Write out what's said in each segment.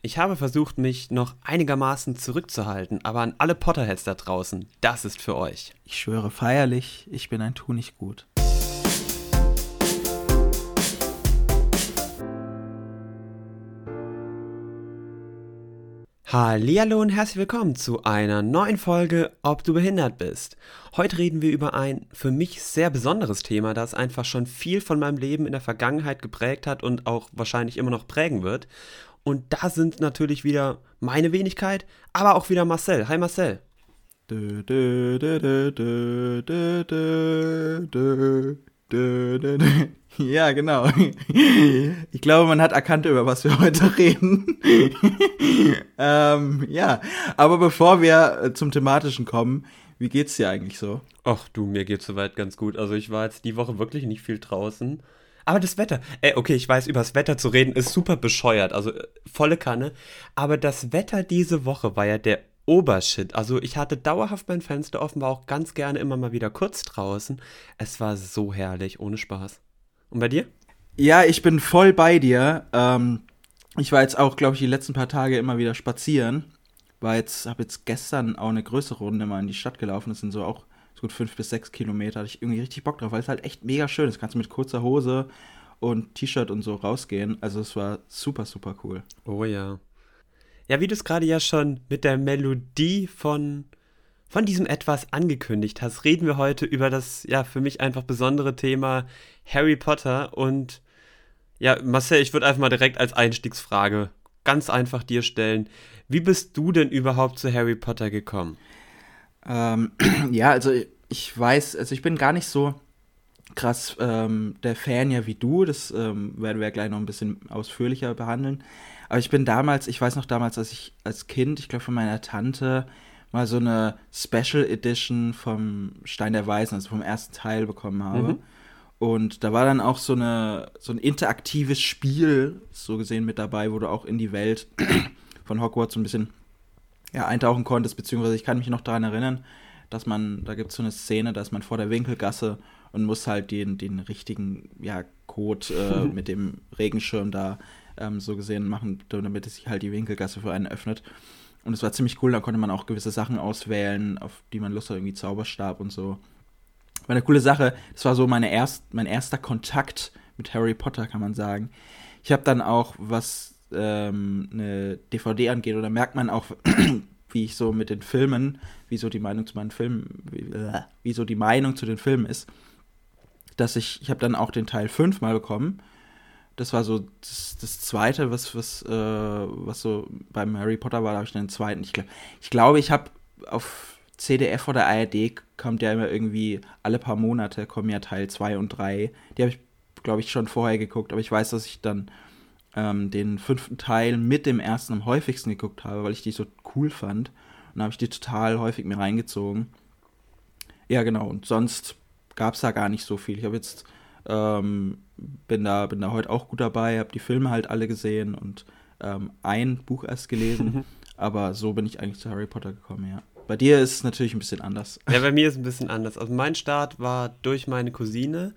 Ich habe versucht, mich noch einigermaßen zurückzuhalten, aber an alle Potterheads da draußen, das ist für euch. Ich schwöre feierlich, ich bin ein Tu nicht gut. Hallihallo und herzlich willkommen zu einer neuen Folge Ob du behindert bist. Heute reden wir über ein für mich sehr besonderes Thema, das einfach schon viel von meinem Leben in der Vergangenheit geprägt hat und auch wahrscheinlich immer noch prägen wird. Und da sind natürlich wieder meine Wenigkeit, aber auch wieder Marcel. Hi Marcel. Dö, dö, dö, ja, genau. Ich glaube, man hat erkannt, über was wir heute reden. ähm, ja, aber bevor wir äh, zum thematischen kommen, wie geht's dir eigentlich so? Ach du, mir geht's soweit ganz gut. Also ich war jetzt die Woche wirklich nicht viel draußen. Aber das Wetter, ey, okay, ich weiß, über das Wetter zu reden ist super bescheuert, also äh, volle Kanne. Aber das Wetter diese Woche war ja der Obershit. Also ich hatte dauerhaft mein Fenster offen, war auch ganz gerne immer mal wieder kurz draußen. Es war so herrlich, ohne Spaß. Und bei dir? Ja, ich bin voll bei dir. Ähm, ich war jetzt auch, glaube ich, die letzten paar Tage immer wieder spazieren. War jetzt, habe jetzt gestern auch eine größere Runde mal in die Stadt gelaufen. Das sind so auch so gut fünf bis sechs Kilometer. Hatte ich irgendwie richtig Bock drauf, weil es halt echt mega schön ist. Kannst du mit kurzer Hose und T-Shirt und so rausgehen. Also es war super, super cool. Oh ja. Ja, wie du es gerade ja schon mit der Melodie von von diesem etwas angekündigt hast, reden wir heute über das, ja, für mich einfach besondere Thema Harry Potter. Und ja, Marcel, ich würde einfach mal direkt als Einstiegsfrage ganz einfach dir stellen. Wie bist du denn überhaupt zu Harry Potter gekommen? Ähm, ja, also ich weiß, also ich bin gar nicht so krass ähm, der Fan ja wie du. Das ähm, werden wir gleich noch ein bisschen ausführlicher behandeln. Aber ich bin damals, ich weiß noch damals, als ich als Kind, ich glaube von meiner Tante, mal so eine Special Edition vom Stein der Weisen, also vom ersten Teil bekommen habe. Mhm. Und da war dann auch so, eine, so ein interaktives Spiel, so gesehen, mit dabei, wo du auch in die Welt von Hogwarts so ein bisschen ja, eintauchen konntest, beziehungsweise ich kann mich noch daran erinnern, dass man, da gibt es so eine Szene, dass man vor der Winkelgasse und muss halt den, den richtigen ja, Code äh, mit dem Regenschirm da ähm, so gesehen machen, damit es sich halt die Winkelgasse für einen öffnet. Und es war ziemlich cool, da konnte man auch gewisse Sachen auswählen, auf die man Lust hat, irgendwie Zauberstab und so. War eine coole Sache. Das war so meine erst, mein erster Kontakt mit Harry Potter, kann man sagen. Ich habe dann auch, was ähm, eine DVD angeht, oder merkt man auch, wie ich so mit den Filmen, wie so die Meinung zu meinen Filmen, wie, äh, die Meinung zu den Filmen ist, dass ich, ich habe dann auch den Teil 5 mal bekommen das war so das, das zweite, was, was, äh, was so beim Harry Potter war, da habe ich dann den zweiten. Ich, glaub, ich glaube, ich habe auf CDF oder ARD kommt ja immer irgendwie alle paar Monate kommen ja Teil 2 und 3. Die habe ich, glaube ich, schon vorher geguckt, aber ich weiß, dass ich dann ähm, den fünften Teil mit dem ersten am häufigsten geguckt habe, weil ich die so cool fand. Und habe ich die total häufig mir reingezogen. Ja, genau. Und sonst gab es da gar nicht so viel. Ich habe jetzt ähm, bin da, bin da heute auch gut dabei, habe die Filme halt alle gesehen und ähm, ein Buch erst gelesen. aber so bin ich eigentlich zu Harry Potter gekommen, ja. Bei dir ist es natürlich ein bisschen anders. Ja, bei mir ist es ein bisschen anders. Also mein Start war durch meine Cousine,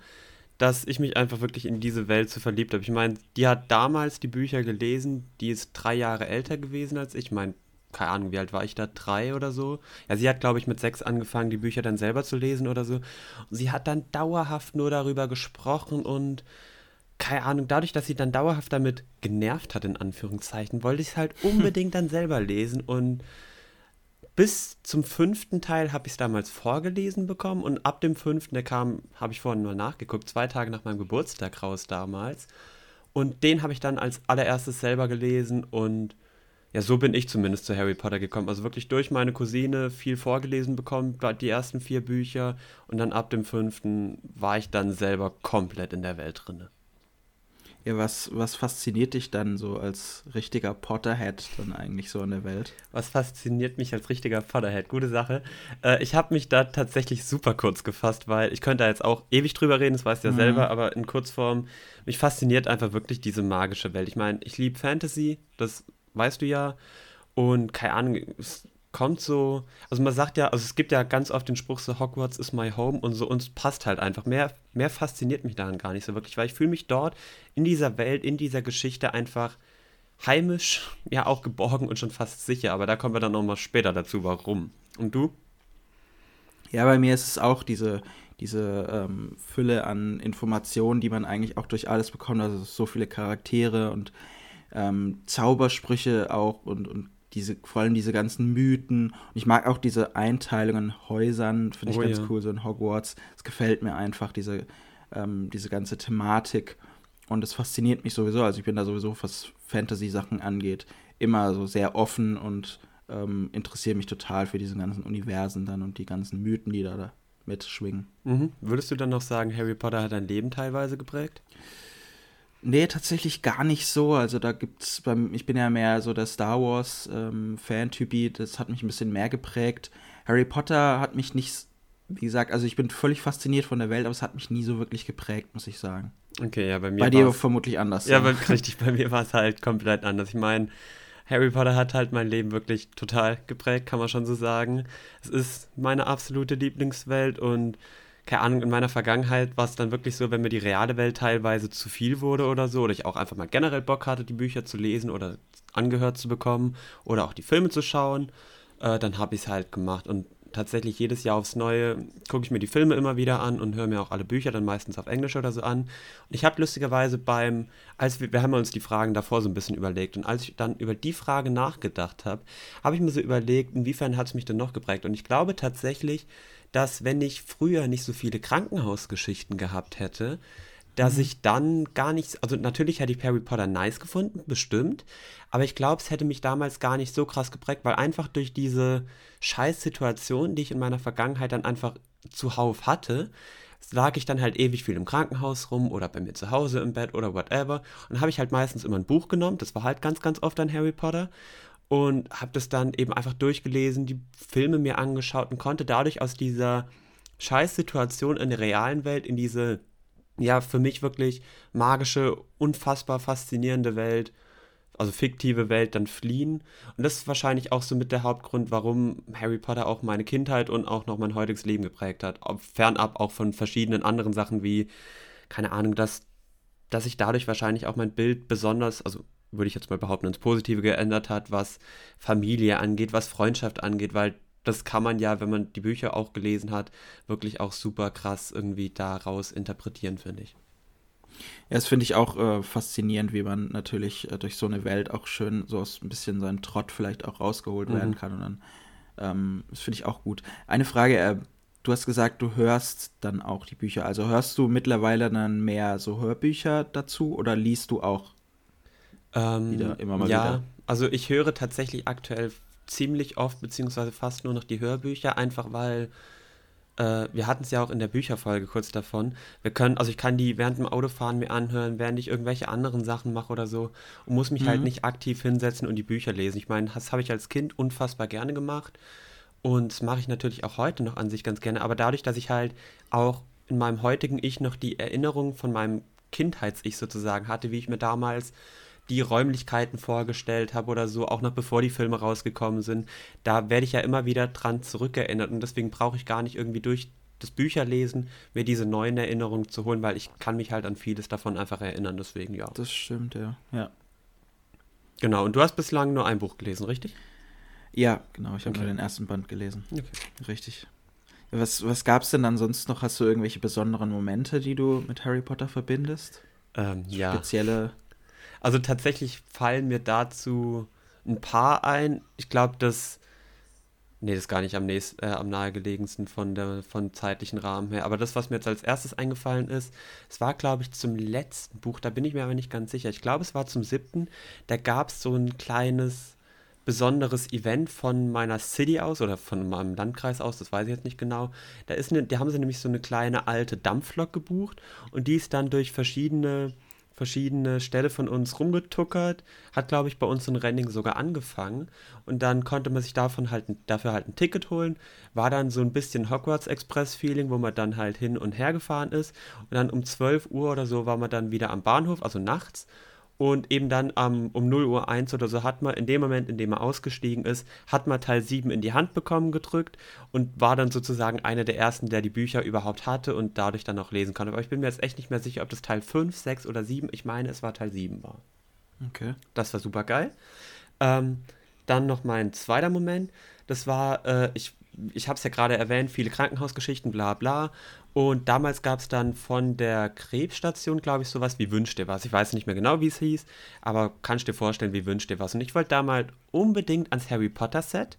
dass ich mich einfach wirklich in diese Welt so verliebt habe. Ich meine, die hat damals die Bücher gelesen, die ist drei Jahre älter gewesen als ich. Ich meine, keine Ahnung, wie alt war ich da? Drei oder so? Ja, sie hat, glaube ich, mit sechs angefangen, die Bücher dann selber zu lesen oder so. Und sie hat dann dauerhaft nur darüber gesprochen und keine Ahnung, dadurch, dass sie dann dauerhaft damit genervt hat, in Anführungszeichen, wollte ich es halt unbedingt dann selber lesen und bis zum fünften Teil habe ich es damals vorgelesen bekommen und ab dem fünften, der kam, habe ich vorhin mal nachgeguckt, zwei Tage nach meinem Geburtstag raus damals. Und den habe ich dann als allererstes selber gelesen und ja, so bin ich zumindest zu Harry Potter gekommen. Also wirklich durch meine Cousine viel vorgelesen bekommen, die ersten vier Bücher. Und dann ab dem fünften war ich dann selber komplett in der Welt drinne. Ja, was, was fasziniert dich dann so als richtiger Potterhead dann eigentlich so in der Welt? Was fasziniert mich als richtiger Potterhead? Gute Sache. Äh, ich habe mich da tatsächlich super kurz gefasst, weil ich könnte da jetzt auch ewig drüber reden, das weißt du ja mhm. selber, aber in Kurzform, mich fasziniert einfach wirklich diese magische Welt. Ich meine, ich liebe Fantasy, das weißt du ja. Und keine Ahnung, es kommt so, also man sagt ja, also es gibt ja ganz oft den Spruch so, Hogwarts is my home und so, uns passt halt einfach. Mehr, mehr fasziniert mich daran gar nicht so wirklich, weil ich fühle mich dort in dieser Welt, in dieser Geschichte einfach heimisch, ja auch geborgen und schon fast sicher. Aber da kommen wir dann nochmal später dazu, warum. Und du? Ja, bei mir ist es auch diese, diese ähm, Fülle an Informationen, die man eigentlich auch durch alles bekommt. Also so viele Charaktere und ähm, Zaubersprüche auch und, und diese, vor allem diese ganzen Mythen. Und ich mag auch diese Einteilungen in Häusern, finde ich oh, ganz ja. cool, so in Hogwarts. Es gefällt mir einfach, diese, ähm, diese ganze Thematik. Und es fasziniert mich sowieso. Also ich bin da sowieso, was Fantasy-Sachen angeht, immer so sehr offen und ähm, interessiere mich total für diese ganzen Universen dann und die ganzen Mythen, die da, da mitschwingen. Mhm. Würdest du dann noch sagen, Harry Potter hat dein Leben teilweise geprägt? Nee, tatsächlich gar nicht so. Also da gibt's beim, ich bin ja mehr so der Star Wars ähm, Fan-Typi, das hat mich ein bisschen mehr geprägt. Harry Potter hat mich nicht, wie gesagt, also ich bin völlig fasziniert von der Welt, aber es hat mich nie so wirklich geprägt, muss ich sagen. Okay, ja, bei mir. Bei dir vermutlich anders. Ja, ja. richtig, bei mir war es halt komplett anders. Ich meine, Harry Potter hat halt mein Leben wirklich total geprägt, kann man schon so sagen. Es ist meine absolute Lieblingswelt und keine Ahnung, in meiner Vergangenheit war es dann wirklich so, wenn mir die reale Welt teilweise zu viel wurde oder so, oder ich auch einfach mal generell Bock hatte, die Bücher zu lesen oder angehört zu bekommen oder auch die Filme zu schauen, äh, dann habe ich es halt gemacht. Und tatsächlich jedes Jahr aufs Neue gucke ich mir die Filme immer wieder an und höre mir auch alle Bücher dann meistens auf Englisch oder so an. Und ich habe lustigerweise beim, als wir, wir haben uns die Fragen davor so ein bisschen überlegt und als ich dann über die Frage nachgedacht habe, habe ich mir so überlegt, inwiefern hat es mich denn noch geprägt. Und ich glaube tatsächlich, dass wenn ich früher nicht so viele Krankenhausgeschichten gehabt hätte, dass mhm. ich dann gar nicht, also natürlich hätte ich Harry Potter nice gefunden, bestimmt, aber ich glaube, es hätte mich damals gar nicht so krass geprägt, weil einfach durch diese Scheißsituation, die ich in meiner Vergangenheit dann einfach zuhauf hatte, lag ich dann halt ewig viel im Krankenhaus rum oder bei mir zu Hause im Bett oder whatever. Und habe ich halt meistens immer ein Buch genommen, das war halt ganz, ganz oft ein Harry Potter und habe das dann eben einfach durchgelesen, die Filme mir angeschaut und konnte dadurch aus dieser Scheißsituation in der realen Welt in diese, ja, für mich wirklich magische, unfassbar faszinierende Welt, also fiktive Welt dann fliehen. Und das ist wahrscheinlich auch so mit der Hauptgrund, warum Harry Potter auch meine Kindheit und auch noch mein heutiges Leben geprägt hat. Fernab auch von verschiedenen anderen Sachen wie, keine Ahnung, dass, dass ich dadurch wahrscheinlich auch mein Bild besonders, also würde ich jetzt mal behaupten, ins Positive geändert hat, was Familie angeht, was Freundschaft angeht, weil das kann man ja, wenn man die Bücher auch gelesen hat, wirklich auch super krass irgendwie daraus interpretieren, finde ich. Ja, das finde ich auch äh, faszinierend, wie man natürlich äh, durch so eine Welt auch schön so aus ein bisschen seinen Trott vielleicht auch rausgeholt mhm. werden kann. Und dann, ähm, das finde ich auch gut. Eine Frage, äh, du hast gesagt, du hörst dann auch die Bücher. Also hörst du mittlerweile dann mehr so Hörbücher dazu oder liest du auch ähm, wieder, immer mal ja, wieder. also ich höre tatsächlich aktuell ziemlich oft, beziehungsweise fast nur noch die Hörbücher, einfach weil äh, wir hatten es ja auch in der Bücherfolge kurz davon. Wir können, also ich kann die während dem Autofahren mir anhören, während ich irgendwelche anderen Sachen mache oder so und muss mich halt mhm. halt nicht aktiv hinsetzen und die Bücher lesen. Ich meine, das habe ich als Kind unfassbar gerne gemacht und das mache ich natürlich auch heute noch an sich ganz gerne, aber dadurch, dass ich halt auch in meinem heutigen Ich noch die Erinnerung von meinem Kindheits-Ich sozusagen hatte, wie ich mir damals die Räumlichkeiten vorgestellt habe oder so, auch noch bevor die Filme rausgekommen sind, da werde ich ja immer wieder dran zurückerinnert und deswegen brauche ich gar nicht irgendwie durch das Bücherlesen mir diese neuen Erinnerungen zu holen, weil ich kann mich halt an vieles davon einfach erinnern, deswegen ja. Das stimmt, ja. Ja. Genau, und du hast bislang nur ein Buch gelesen, richtig? Ja, genau, ich habe okay. nur den ersten Band gelesen. Okay. Richtig. Was, was gab es denn ansonsten noch? Hast du irgendwelche besonderen Momente, die du mit Harry Potter verbindest? Ähm, ja. Spezielle also tatsächlich fallen mir dazu ein paar ein. Ich glaube, dass. Nee, das ist gar nicht am, nächst, äh, am nahegelegensten von der von zeitlichen Rahmen her. Aber das, was mir jetzt als erstes eingefallen ist, es war, glaube ich, zum letzten Buch, da bin ich mir aber nicht ganz sicher. Ich glaube, es war zum siebten. Da gab es so ein kleines besonderes Event von meiner City aus oder von meinem Landkreis aus, das weiß ich jetzt nicht genau. Da ist eine, da haben sie nämlich so eine kleine alte Dampflok gebucht und die ist dann durch verschiedene verschiedene Ställe von uns rumgetuckert, hat, glaube ich, bei uns in Renning sogar angefangen. Und dann konnte man sich davon halt, dafür halt ein Ticket holen, war dann so ein bisschen Hogwarts Express Feeling, wo man dann halt hin und her gefahren ist. Und dann um 12 Uhr oder so war man dann wieder am Bahnhof, also nachts und eben dann ähm, um 0 Uhr 1 oder so hat man, in dem Moment, in dem er ausgestiegen ist, hat man Teil 7 in die Hand bekommen gedrückt und war dann sozusagen einer der ersten, der die Bücher überhaupt hatte und dadurch dann auch lesen konnte. Aber ich bin mir jetzt echt nicht mehr sicher, ob das Teil 5, 6 oder 7, ich meine, es war Teil 7 war. Okay. Das war super geil. Ähm, dann noch mein zweiter Moment. Das war, äh, ich, ich habe es ja gerade erwähnt, viele Krankenhausgeschichten, bla bla. Und damals gab es dann von der Krebsstation, glaube ich, sowas wie Wünsch dir was. Ich weiß nicht mehr genau, wie es hieß, aber kannst dir vorstellen, wie Wünsch dir was. Und ich wollte damals unbedingt ans Harry Potter Set,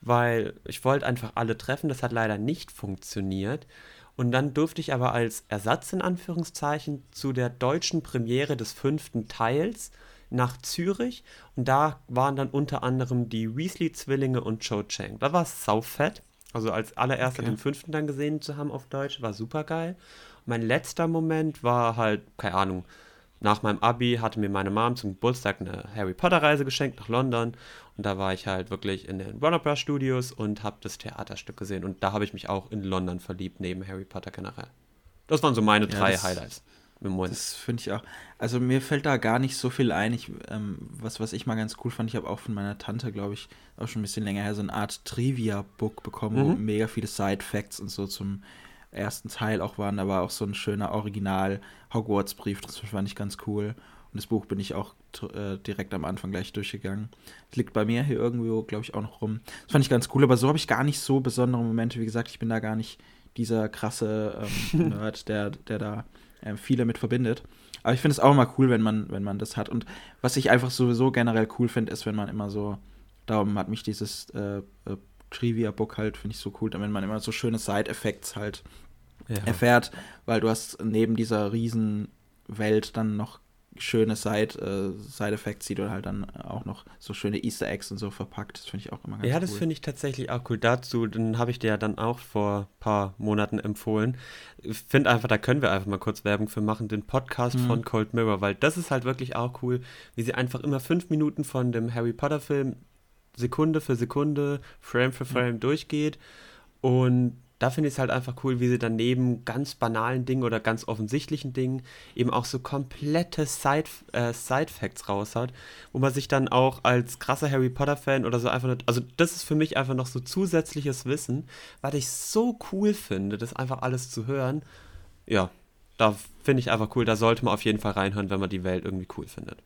weil ich wollte einfach alle treffen. Das hat leider nicht funktioniert. Und dann durfte ich aber als Ersatz in Anführungszeichen zu der deutschen Premiere des fünften Teils nach Zürich. Und da waren dann unter anderem die Weasley-Zwillinge und Cho Chang. Da war es saufett. Also als allererster okay. den fünften dann gesehen zu haben auf Deutsch, war super geil. Mein letzter Moment war halt, keine Ahnung, nach meinem Abi hatte mir meine Mom zum Geburtstag eine Harry Potter Reise geschenkt nach London und da war ich halt wirklich in den Warner Bros. Studios und habe das Theaterstück gesehen und da habe ich mich auch in London verliebt, neben Harry Potter generell. Das waren so meine ja, drei Highlights. Das finde ich auch. Also mir fällt da gar nicht so viel ein. Ich, ähm, was, was ich mal ganz cool fand, ich habe auch von meiner Tante, glaube ich, auch schon ein bisschen länger her so eine Art Trivia-Book bekommen, mhm. wo mega viele Side-Facts und so zum ersten Teil auch waren. Da war auch so ein schöner Original-Hogwarts-Brief, das fand ich ganz cool. Und das Buch bin ich auch äh, direkt am Anfang gleich durchgegangen. Das liegt bei mir hier irgendwo, glaube ich, auch noch rum. Das fand ich ganz cool, aber so habe ich gar nicht so besondere Momente. Wie gesagt, ich bin da gar nicht dieser krasse ähm, Nerd, der, der da äh, viele mit verbindet. Aber ich finde es auch immer cool, wenn man, wenn man das hat. Und was ich einfach sowieso generell cool finde, ist, wenn man immer so, darum hat mich dieses äh, äh, Trivia-Book halt, finde ich so cool, wenn man immer so schöne Side-Effects halt ja. erfährt, weil du hast neben dieser riesen Welt dann noch schöne Side, äh, Side Effects, die du halt dann auch noch so schöne Easter Eggs und so verpackt. Das finde ich auch immer ganz ja, cool. Ja, das finde ich tatsächlich auch cool. Dazu, dann habe ich dir ja dann auch vor ein paar Monaten empfohlen. Ich finde einfach, da können wir einfach mal kurz Werbung für machen, den Podcast mhm. von Cold Mirror, weil das ist halt wirklich auch cool, wie sie einfach immer fünf Minuten von dem Harry Potter Film Sekunde für Sekunde, Frame für Frame mhm. durchgeht und da finde ich es halt einfach cool, wie sie dann neben ganz banalen Dingen oder ganz offensichtlichen Dingen eben auch so komplette Side, äh, Side-Facts raushaut, wo man sich dann auch als krasser Harry Potter-Fan oder so einfach nicht, also das ist für mich einfach noch so zusätzliches Wissen, was ich so cool finde, das einfach alles zu hören. Ja, da finde ich einfach cool, da sollte man auf jeden Fall reinhören, wenn man die Welt irgendwie cool findet.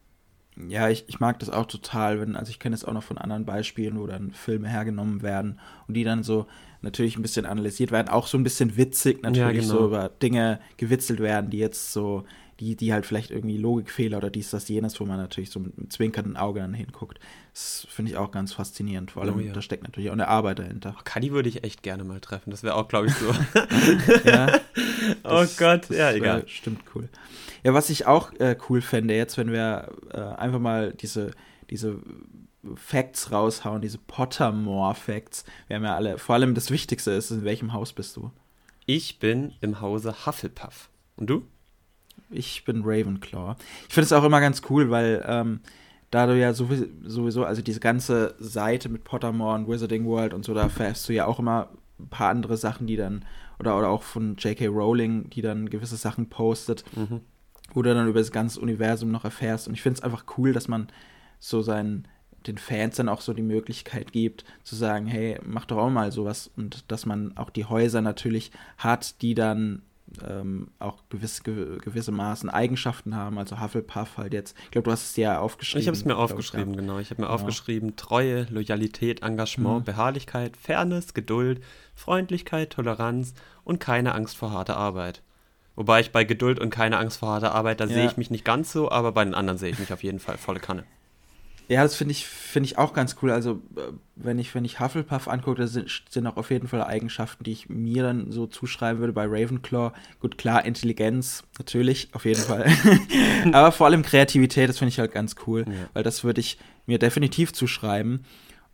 Ja, ich, ich mag das auch total, wenn, also ich kenne es auch noch von anderen Beispielen, wo dann Filme hergenommen werden und die dann so natürlich ein bisschen analysiert werden, auch so ein bisschen witzig natürlich ja, genau. so über Dinge gewitzelt werden, die jetzt so, die, die halt vielleicht irgendwie Logikfehler oder dies, das, jenes, wo man natürlich so mit einem zwinkernden Auge dann hinguckt. Das finde ich auch ganz faszinierend. Vor allem, oh, ja. da steckt natürlich auch eine Arbeit dahinter. Oh, Kadi würde ich echt gerne mal treffen. Das wäre auch, glaube ich, so. ja. oh Gott, ja, egal. Stimmt cool. Ja, was ich auch äh, cool fände jetzt, wenn wir äh, einfach mal diese, diese Facts raushauen, diese Pottermore-Facts. Wir haben ja alle, vor allem das Wichtigste ist, in welchem Haus bist du? Ich bin im Hause Hufflepuff. Und du? Ich bin Ravenclaw. Ich finde es auch immer ganz cool, weil ähm, da du ja sowieso, also diese ganze Seite mit Pottermore und Wizarding World und so, da fährst du ja auch immer ein paar andere Sachen, die dann, oder, oder auch von J.K. Rowling, die dann gewisse Sachen postet, mhm. wo du dann über das ganze Universum noch erfährst. Und ich finde es einfach cool, dass man so seinen den Fans dann auch so die Möglichkeit gibt, zu sagen, hey, mach doch auch mal sowas und dass man auch die Häuser natürlich hat, die dann ähm, auch gewisse, gewisse Maßen Eigenschaften haben, also Hufflepuff halt jetzt. Ich glaube, du hast es ja aufgeschrieben. Ich habe es mir aufgeschrieben, ich, genau. Ich habe mir genau. aufgeschrieben, Treue, Loyalität, Engagement, mhm. Beharrlichkeit, Fairness, Geduld, Freundlichkeit, Toleranz und keine Angst vor harter Arbeit. Wobei ich bei Geduld und keine Angst vor harter Arbeit, da ja. sehe ich mich nicht ganz so, aber bei den anderen sehe ich mich auf jeden Fall volle Kanne. Ja, das finde ich, find ich auch ganz cool. Also, äh, wenn ich, wenn ich Hufflepuff angucke, da sind, sind auch auf jeden Fall Eigenschaften, die ich mir dann so zuschreiben würde bei Ravenclaw. Gut, klar, Intelligenz, natürlich, auf jeden Fall. Aber vor allem Kreativität, das finde ich halt ganz cool, ja. weil das würde ich mir definitiv zuschreiben.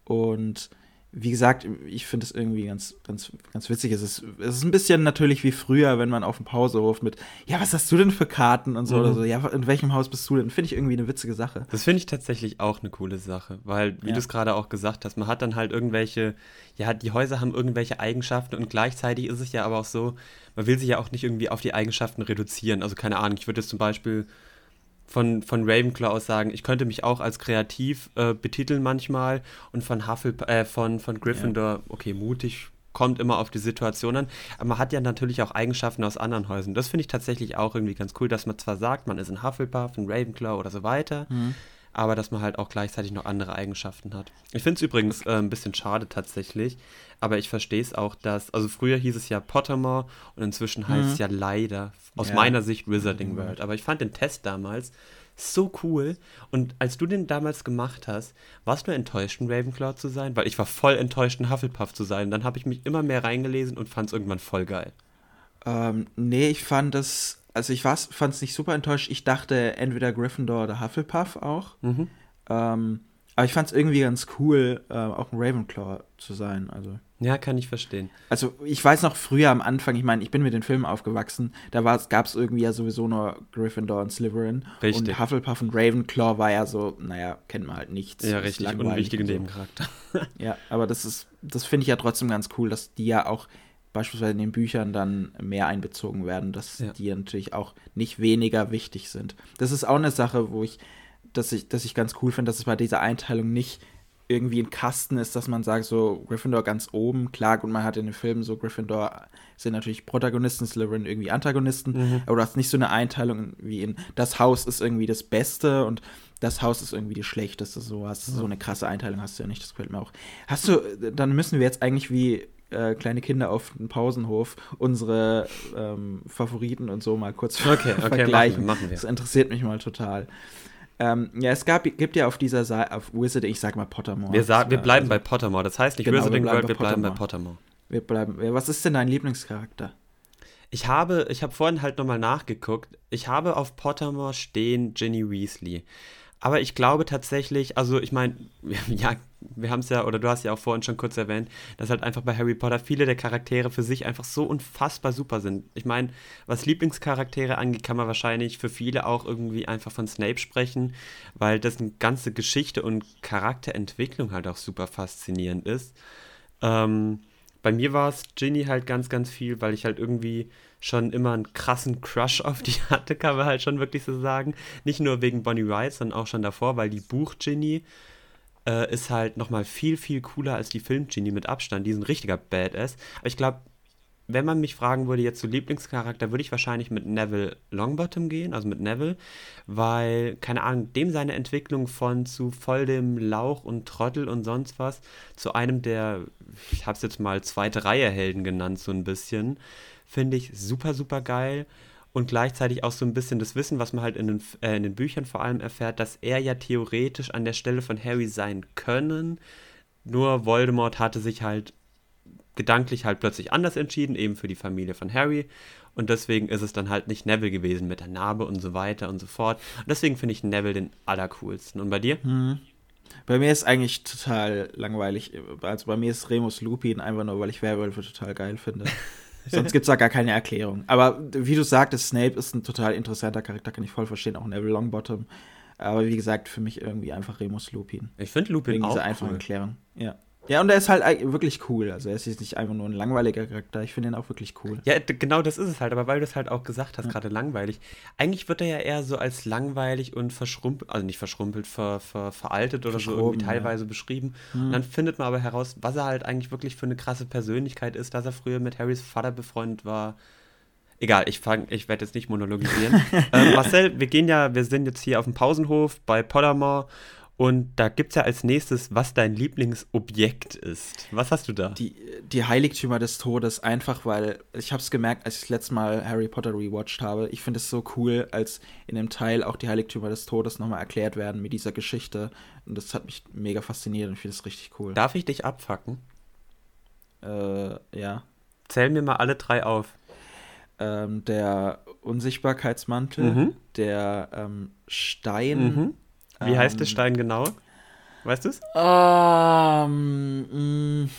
Und wie gesagt, ich finde es irgendwie ganz, ganz, ganz witzig. Es ist, es ist ein bisschen natürlich wie früher, wenn man auf dem Pausehof mit, ja, was hast du denn für Karten und so mhm. oder so, ja, in welchem Haus bist du denn? Finde ich irgendwie eine witzige Sache. Das finde ich tatsächlich auch eine coole Sache, weil, wie ja. du es gerade auch gesagt hast, man hat dann halt irgendwelche, ja, die Häuser haben irgendwelche Eigenschaften und gleichzeitig ist es ja aber auch so, man will sich ja auch nicht irgendwie auf die Eigenschaften reduzieren. Also keine Ahnung, ich würde jetzt zum Beispiel von, von Ravenclaw aus sagen, ich könnte mich auch als kreativ äh, betiteln manchmal und von Hufflepuff, äh, von, von Gryffindor, ja. okay, mutig, kommt immer auf die Situation an, aber man hat ja natürlich auch Eigenschaften aus anderen Häusern. Das finde ich tatsächlich auch irgendwie ganz cool, dass man zwar sagt, man ist ein Hufflepuff, ein Ravenclaw oder so weiter, mhm. Aber dass man halt auch gleichzeitig noch andere Eigenschaften hat. Ich finde es übrigens äh, ein bisschen schade tatsächlich, aber ich verstehe es auch, dass, also früher hieß es ja Pottermore und inzwischen heißt es mhm. ja leider, aus ja. meiner Sicht, Wizarding World. Aber ich fand den Test damals so cool. Und als du den damals gemacht hast, warst du enttäuscht, ein Ravenclaw zu sein? Weil ich war voll enttäuscht, ein Hufflepuff zu sein. Dann habe ich mich immer mehr reingelesen und fand es irgendwann voll geil. Ähm, nee, ich fand es, also ich fand es nicht super enttäuscht. Ich dachte entweder Gryffindor oder Hufflepuff auch. Mhm. Ähm, aber ich fand es irgendwie ganz cool, äh, auch ein Ravenclaw zu sein. Also. Ja, kann ich verstehen. Also ich weiß noch früher am Anfang, ich meine, ich bin mit den Filmen aufgewachsen, da gab es irgendwie ja sowieso nur Gryffindor und Slytherin. Richtig. Und Hufflepuff und Ravenclaw war ja so, naja, kennt man halt nichts. Ja, richtig, unwichtige so. Nebencharakter. ja, aber das ist, das finde ich ja trotzdem ganz cool, dass die ja auch beispielsweise in den Büchern dann mehr einbezogen werden, dass ja. die natürlich auch nicht weniger wichtig sind. Das ist auch eine Sache, wo ich, dass ich, dass ich ganz cool finde, dass es bei dieser Einteilung nicht irgendwie ein Kasten ist, dass man sagt, so Gryffindor ganz oben, klar, und man hat in den Filmen so Gryffindor sind natürlich Protagonisten, Slytherin irgendwie Antagonisten, mhm. aber du hast nicht so eine Einteilung wie in das Haus ist irgendwie das Beste und das Haus ist irgendwie das Schlechteste, so hast mhm. so eine krasse Einteilung hast du ja nicht, das gefällt mir auch. Hast du, dann müssen wir jetzt eigentlich wie äh, kleine Kinder auf dem Pausenhof unsere ähm, Favoriten und so mal kurz okay, okay, vergleichen. Machen wir, machen wir. Das interessiert mich mal total. Ähm, ja, es gab, gibt ja auf dieser Seite, auf Wizard, ich sag mal Pottermore. Wir, sa wir bleiben also, bei Pottermore. Das heißt nicht genau, Wizarding World, wir bleiben bei Pottermore. Wir bleiben. Was ist denn dein Lieblingscharakter? Ich habe, ich habe vorhin halt nochmal nachgeguckt. Ich habe auf Pottermore stehen Ginny Weasley. Aber ich glaube tatsächlich, also ich meine, ja, wir haben es ja, oder du hast ja auch vorhin schon kurz erwähnt, dass halt einfach bei Harry Potter viele der Charaktere für sich einfach so unfassbar super sind. Ich meine, was Lieblingscharaktere angeht, kann man wahrscheinlich für viele auch irgendwie einfach von Snape sprechen, weil dessen ganze Geschichte und Charakterentwicklung halt auch super faszinierend ist. Ähm, bei mir war es Ginny halt ganz, ganz viel, weil ich halt irgendwie schon immer einen krassen Crush auf die hatte, kann man halt schon wirklich so sagen. Nicht nur wegen Bonnie Wright, sondern auch schon davor, weil die Buch-Ginny äh, ist halt nochmal viel, viel cooler als die Film-Ginny mit Abstand. Die ist ein richtiger Badass. Aber ich glaube, wenn man mich fragen würde, jetzt zu Lieblingscharakter, würde ich wahrscheinlich mit Neville Longbottom gehen, also mit Neville, weil, keine Ahnung, dem seine Entwicklung von zu voll dem Lauch und Trottel und sonst was zu einem der, ich habe es jetzt mal zweite Reihe Helden genannt, so ein bisschen, finde ich super, super geil. Und gleichzeitig auch so ein bisschen das Wissen, was man halt in den, äh, in den Büchern vor allem erfährt, dass er ja theoretisch an der Stelle von Harry sein können. Nur Voldemort hatte sich halt gedanklich halt plötzlich anders entschieden, eben für die Familie von Harry. Und deswegen ist es dann halt nicht Neville gewesen mit der Narbe und so weiter und so fort. Und deswegen finde ich Neville den allercoolsten. Und bei dir? Hm. Bei mir ist eigentlich total langweilig. Also bei mir ist Remus Lupin einfach nur, weil ich Werwölfe total geil finde. Sonst gibt es da gar keine Erklärung. Aber wie du sagtest, Snape ist ein total interessanter Charakter, kann ich voll verstehen. Auch Neville Longbottom. Aber wie gesagt, für mich irgendwie einfach Remus Lupin. Ich finde Lupin Wegen auch dieser einfachen cool. Erklärung. Ja. Ja, und er ist halt wirklich cool. Also er ist jetzt nicht einfach nur ein langweiliger Charakter. Ich finde ihn auch wirklich cool. Ja, genau das ist es halt. Aber weil du es halt auch gesagt hast, ja. gerade langweilig. Eigentlich wird er ja eher so als langweilig und verschrumpelt, also nicht verschrumpelt, ver, ver, veraltet oder so irgendwie teilweise ja. beschrieben. Mhm. Und dann findet man aber heraus, was er halt eigentlich wirklich für eine krasse Persönlichkeit ist, dass er früher mit Harrys Vater befreundet war. Egal, ich fange, ich werde jetzt nicht monologisieren. ähm, Marcel, wir gehen ja, wir sind jetzt hier auf dem Pausenhof bei Pottermore und da gibt es ja als nächstes, was dein Lieblingsobjekt ist. Was hast du da? Die, die Heiligtümer des Todes, einfach weil ich habe es gemerkt, als ich das letzte Mal Harry Potter rewatcht habe. Ich finde es so cool, als in dem Teil auch die Heiligtümer des Todes nochmal erklärt werden mit dieser Geschichte. Und das hat mich mega fasziniert und ich finde es richtig cool. Darf ich dich abfacken? Äh, ja. Zähl mir mal alle drei auf. Ähm, der Unsichtbarkeitsmantel, mhm. der ähm, Stein. Mhm wie heißt der ähm. Stein genau? Weißt du es? Ähm, mm.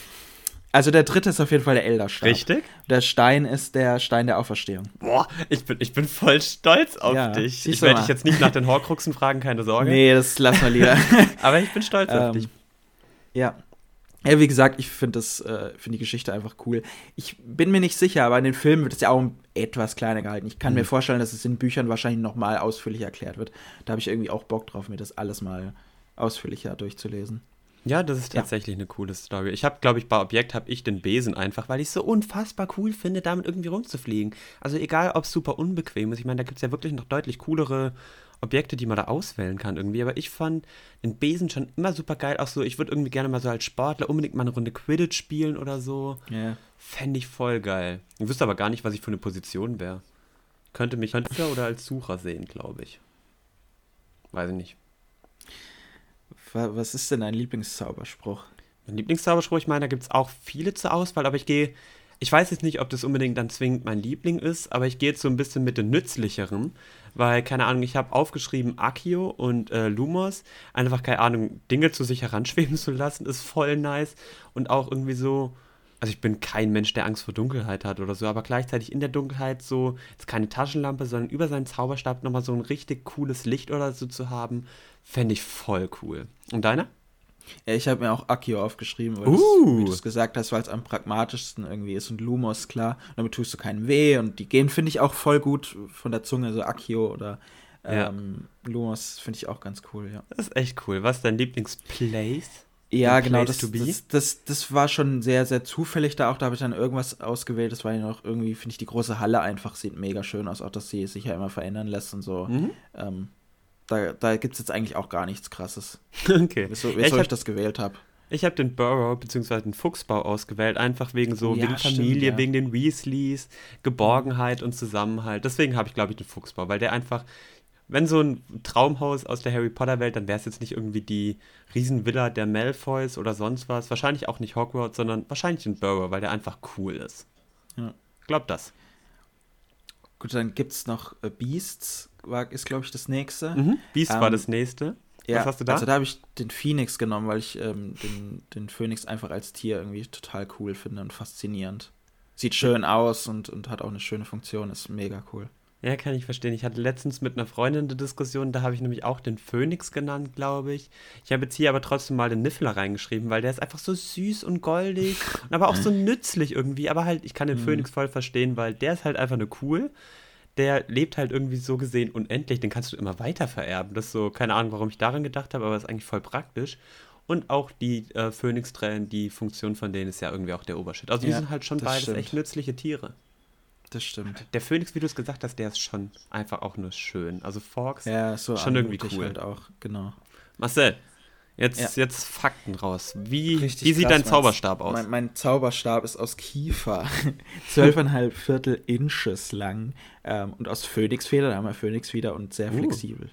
also der dritte ist auf jeden Fall der Elderstab. Richtig. Der Stein ist der Stein der Auferstehung. Boah, ich bin, ich bin voll stolz auf ja, dich. Ich werde dich jetzt nicht nach den Horcruxen fragen, keine Sorge. Nee, das lass mal lieber. Aber ich bin stolz auf ähm, dich. Ja. Ja, wie gesagt, ich finde äh, finde die Geschichte einfach cool. Ich bin mir nicht sicher, aber in den Filmen wird es ja auch etwas kleiner gehalten. Ich kann mhm. mir vorstellen, dass es in Büchern wahrscheinlich noch mal ausführlich erklärt wird. Da habe ich irgendwie auch Bock drauf, mir das alles mal ausführlicher durchzulesen. Ja, das ist tatsächlich ja. eine coole Story. Ich habe, glaube ich, bei Objekt habe ich den Besen einfach, weil ich es so unfassbar cool finde, damit irgendwie rumzufliegen. Also egal, ob es super unbequem ist. Ich meine, da gibt es ja wirklich noch deutlich coolere Objekte, die man da auswählen kann irgendwie. Aber ich fand den Besen schon immer super geil. Auch so, ich würde irgendwie gerne mal so als Sportler unbedingt mal eine Runde Quidditch spielen oder so. Ja. Fände ich voll geil. Ich wüsste aber gar nicht, was ich für eine Position wäre. Könnte mich Hunter oder als Sucher sehen, glaube ich. Weiß ich nicht. Wa- Was ist denn dein Lieblingszauberspruch? Mein Lieblingszauberspruch, ich meine, da gibt es auch viele zur Auswahl, aber ich gehe, ich weiß jetzt nicht, ob das unbedingt dann zwingend mein Liebling ist, aber ich gehe jetzt so ein bisschen mit den nützlicheren, weil, keine Ahnung, ich habe aufgeschrieben Akio und äh, Lumos, einfach, keine Ahnung, Dinge zu sich heranschweben zu lassen, ist voll nice und auch irgendwie so, also ich bin kein Mensch, der Angst vor Dunkelheit hat oder so, aber gleichzeitig in der Dunkelheit so, jetzt keine Taschenlampe, sondern über seinen Zauberstab nochmal so ein richtig cooles Licht oder so zu haben, fände ich voll cool. Und deiner? Ja, ich habe mir auch Akio aufgeschrieben, weil Uh. du es gesagt hast, weil es am pragmatischsten irgendwie ist und Lumos, klar. Und damit tust du keinen weh und die gehen, finde ich, auch voll gut von der Zunge, so Akio oder Ja. ähm, Lumos finde ich auch ganz cool, ja. Das ist echt cool. Was ist dein Lieblingsplace? Ja, Ein genau, das, to be? das, das, das war schon sehr, sehr zufällig da auch. Da habe ich dann irgendwas ausgewählt. Das war ja noch irgendwie, finde ich, die große Halle einfach sieht mega schön aus, auch dass sie sich ja immer verändern lässt und so. Mhm. Ähm, da da gibt es jetzt eigentlich auch gar nichts krasses, Okay. wieso, Ja, wieso ich ich, habe das gewählt habe. hab den Burrow bzw. den Fuchsbau ausgewählt, einfach wegen so, ja, wegen stimmt, Familie, ja. wegen den Weasleys, Geborgenheit und Zusammenhalt. Deswegen habe ich, glaube ich, den Fuchsbau, weil der einfach, wenn so ein Traumhaus aus der Harry Potter-Welt, dann wäre es jetzt nicht irgendwie die Riesenvilla der Malfoys oder sonst was. Wahrscheinlich auch nicht Hogwarts, sondern wahrscheinlich den Burrow, weil der einfach cool ist. Ja. Glaub das. Gut, dann gibt es noch äh, Beasts, war, ist, glaube ich, das nächste. Mhm. Beast war Ähm, das nächste. Ja, Was hast du da? Also da habe ich den Phoenix genommen, weil ich ähm, den, den Phönix einfach als Tier irgendwie total cool finde und faszinierend. Sieht schön aus und, und hat auch eine schöne Funktion, ist mega cool. Ja, kann ich verstehen. Ich hatte letztens mit einer Freundin eine Diskussion, da habe ich nämlich auch den Phönix genannt, glaube ich. Ich habe jetzt hier aber trotzdem mal den Niffler reingeschrieben, weil der ist einfach so süß und goldig und aber auch so nützlich irgendwie. Aber halt, ich kann den Mhm. Phönix voll verstehen, weil der ist halt einfach nur cool. Der lebt halt irgendwie so gesehen unendlich, den kannst du immer weiter vererben. Das ist so, keine Ahnung, warum ich daran gedacht habe, aber ist eigentlich voll praktisch. Und auch die äh, Phönixtränen, die Funktion von denen ist ja irgendwie auch der Obershit. Also die Ja, sind halt schon das beides stimmt. echt nützliche Tiere. Das stimmt. Der Phönix, wie du es gesagt hast, der ist schon einfach auch nur schön. Also Forks. Ja, so Schon irgendwie cool. halt auch, genau. Marcel, jetzt, Ja. jetzt Fakten raus. Wie, Richtig wie sieht krass, dein mein- Zauberstab aus? Mein, mein Zauberstab ist aus Kiefer, zwölfeinhalb Viertel Inches lang ähm, und aus Phönixfeder, da haben wir Phönixfeder und sehr Uh. flexibel.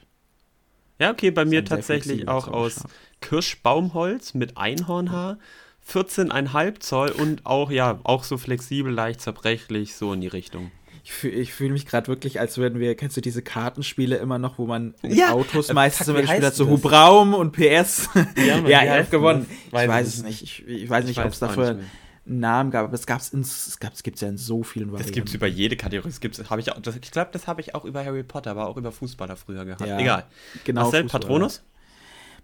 ja, okay, bei mir tatsächlich auch aus. Kirschbaumholz mit Einhornhaar, 14,5 Zoll und auch, ja, auch so flexibel, leicht zerbrechlich, so in die Richtung. Ich fühle fühl mich gerade wirklich, als würden wir, kennst du diese Kartenspiele immer noch, wo man mit Ja, Autos äh, meistens fuck, immer gespielt hat, so das? Hubraum und PS. Ja, Mann, Ja, ich habe gewonnen. das? Ich Weiß weiß es nicht. Ich, ich weiß nicht, ob es weiß dafür einen Namen gab, aber es gab es es gab, es ja in so vielen Das Varianten. gibt es über jede Kategorie. Das gibt's, hab ich auch, das, ich glaube, das habe ich auch über Harry Potter, aber auch über Fußballer früher gehabt. Ja, Egal. genau, Marcel, Fußball, Patronus?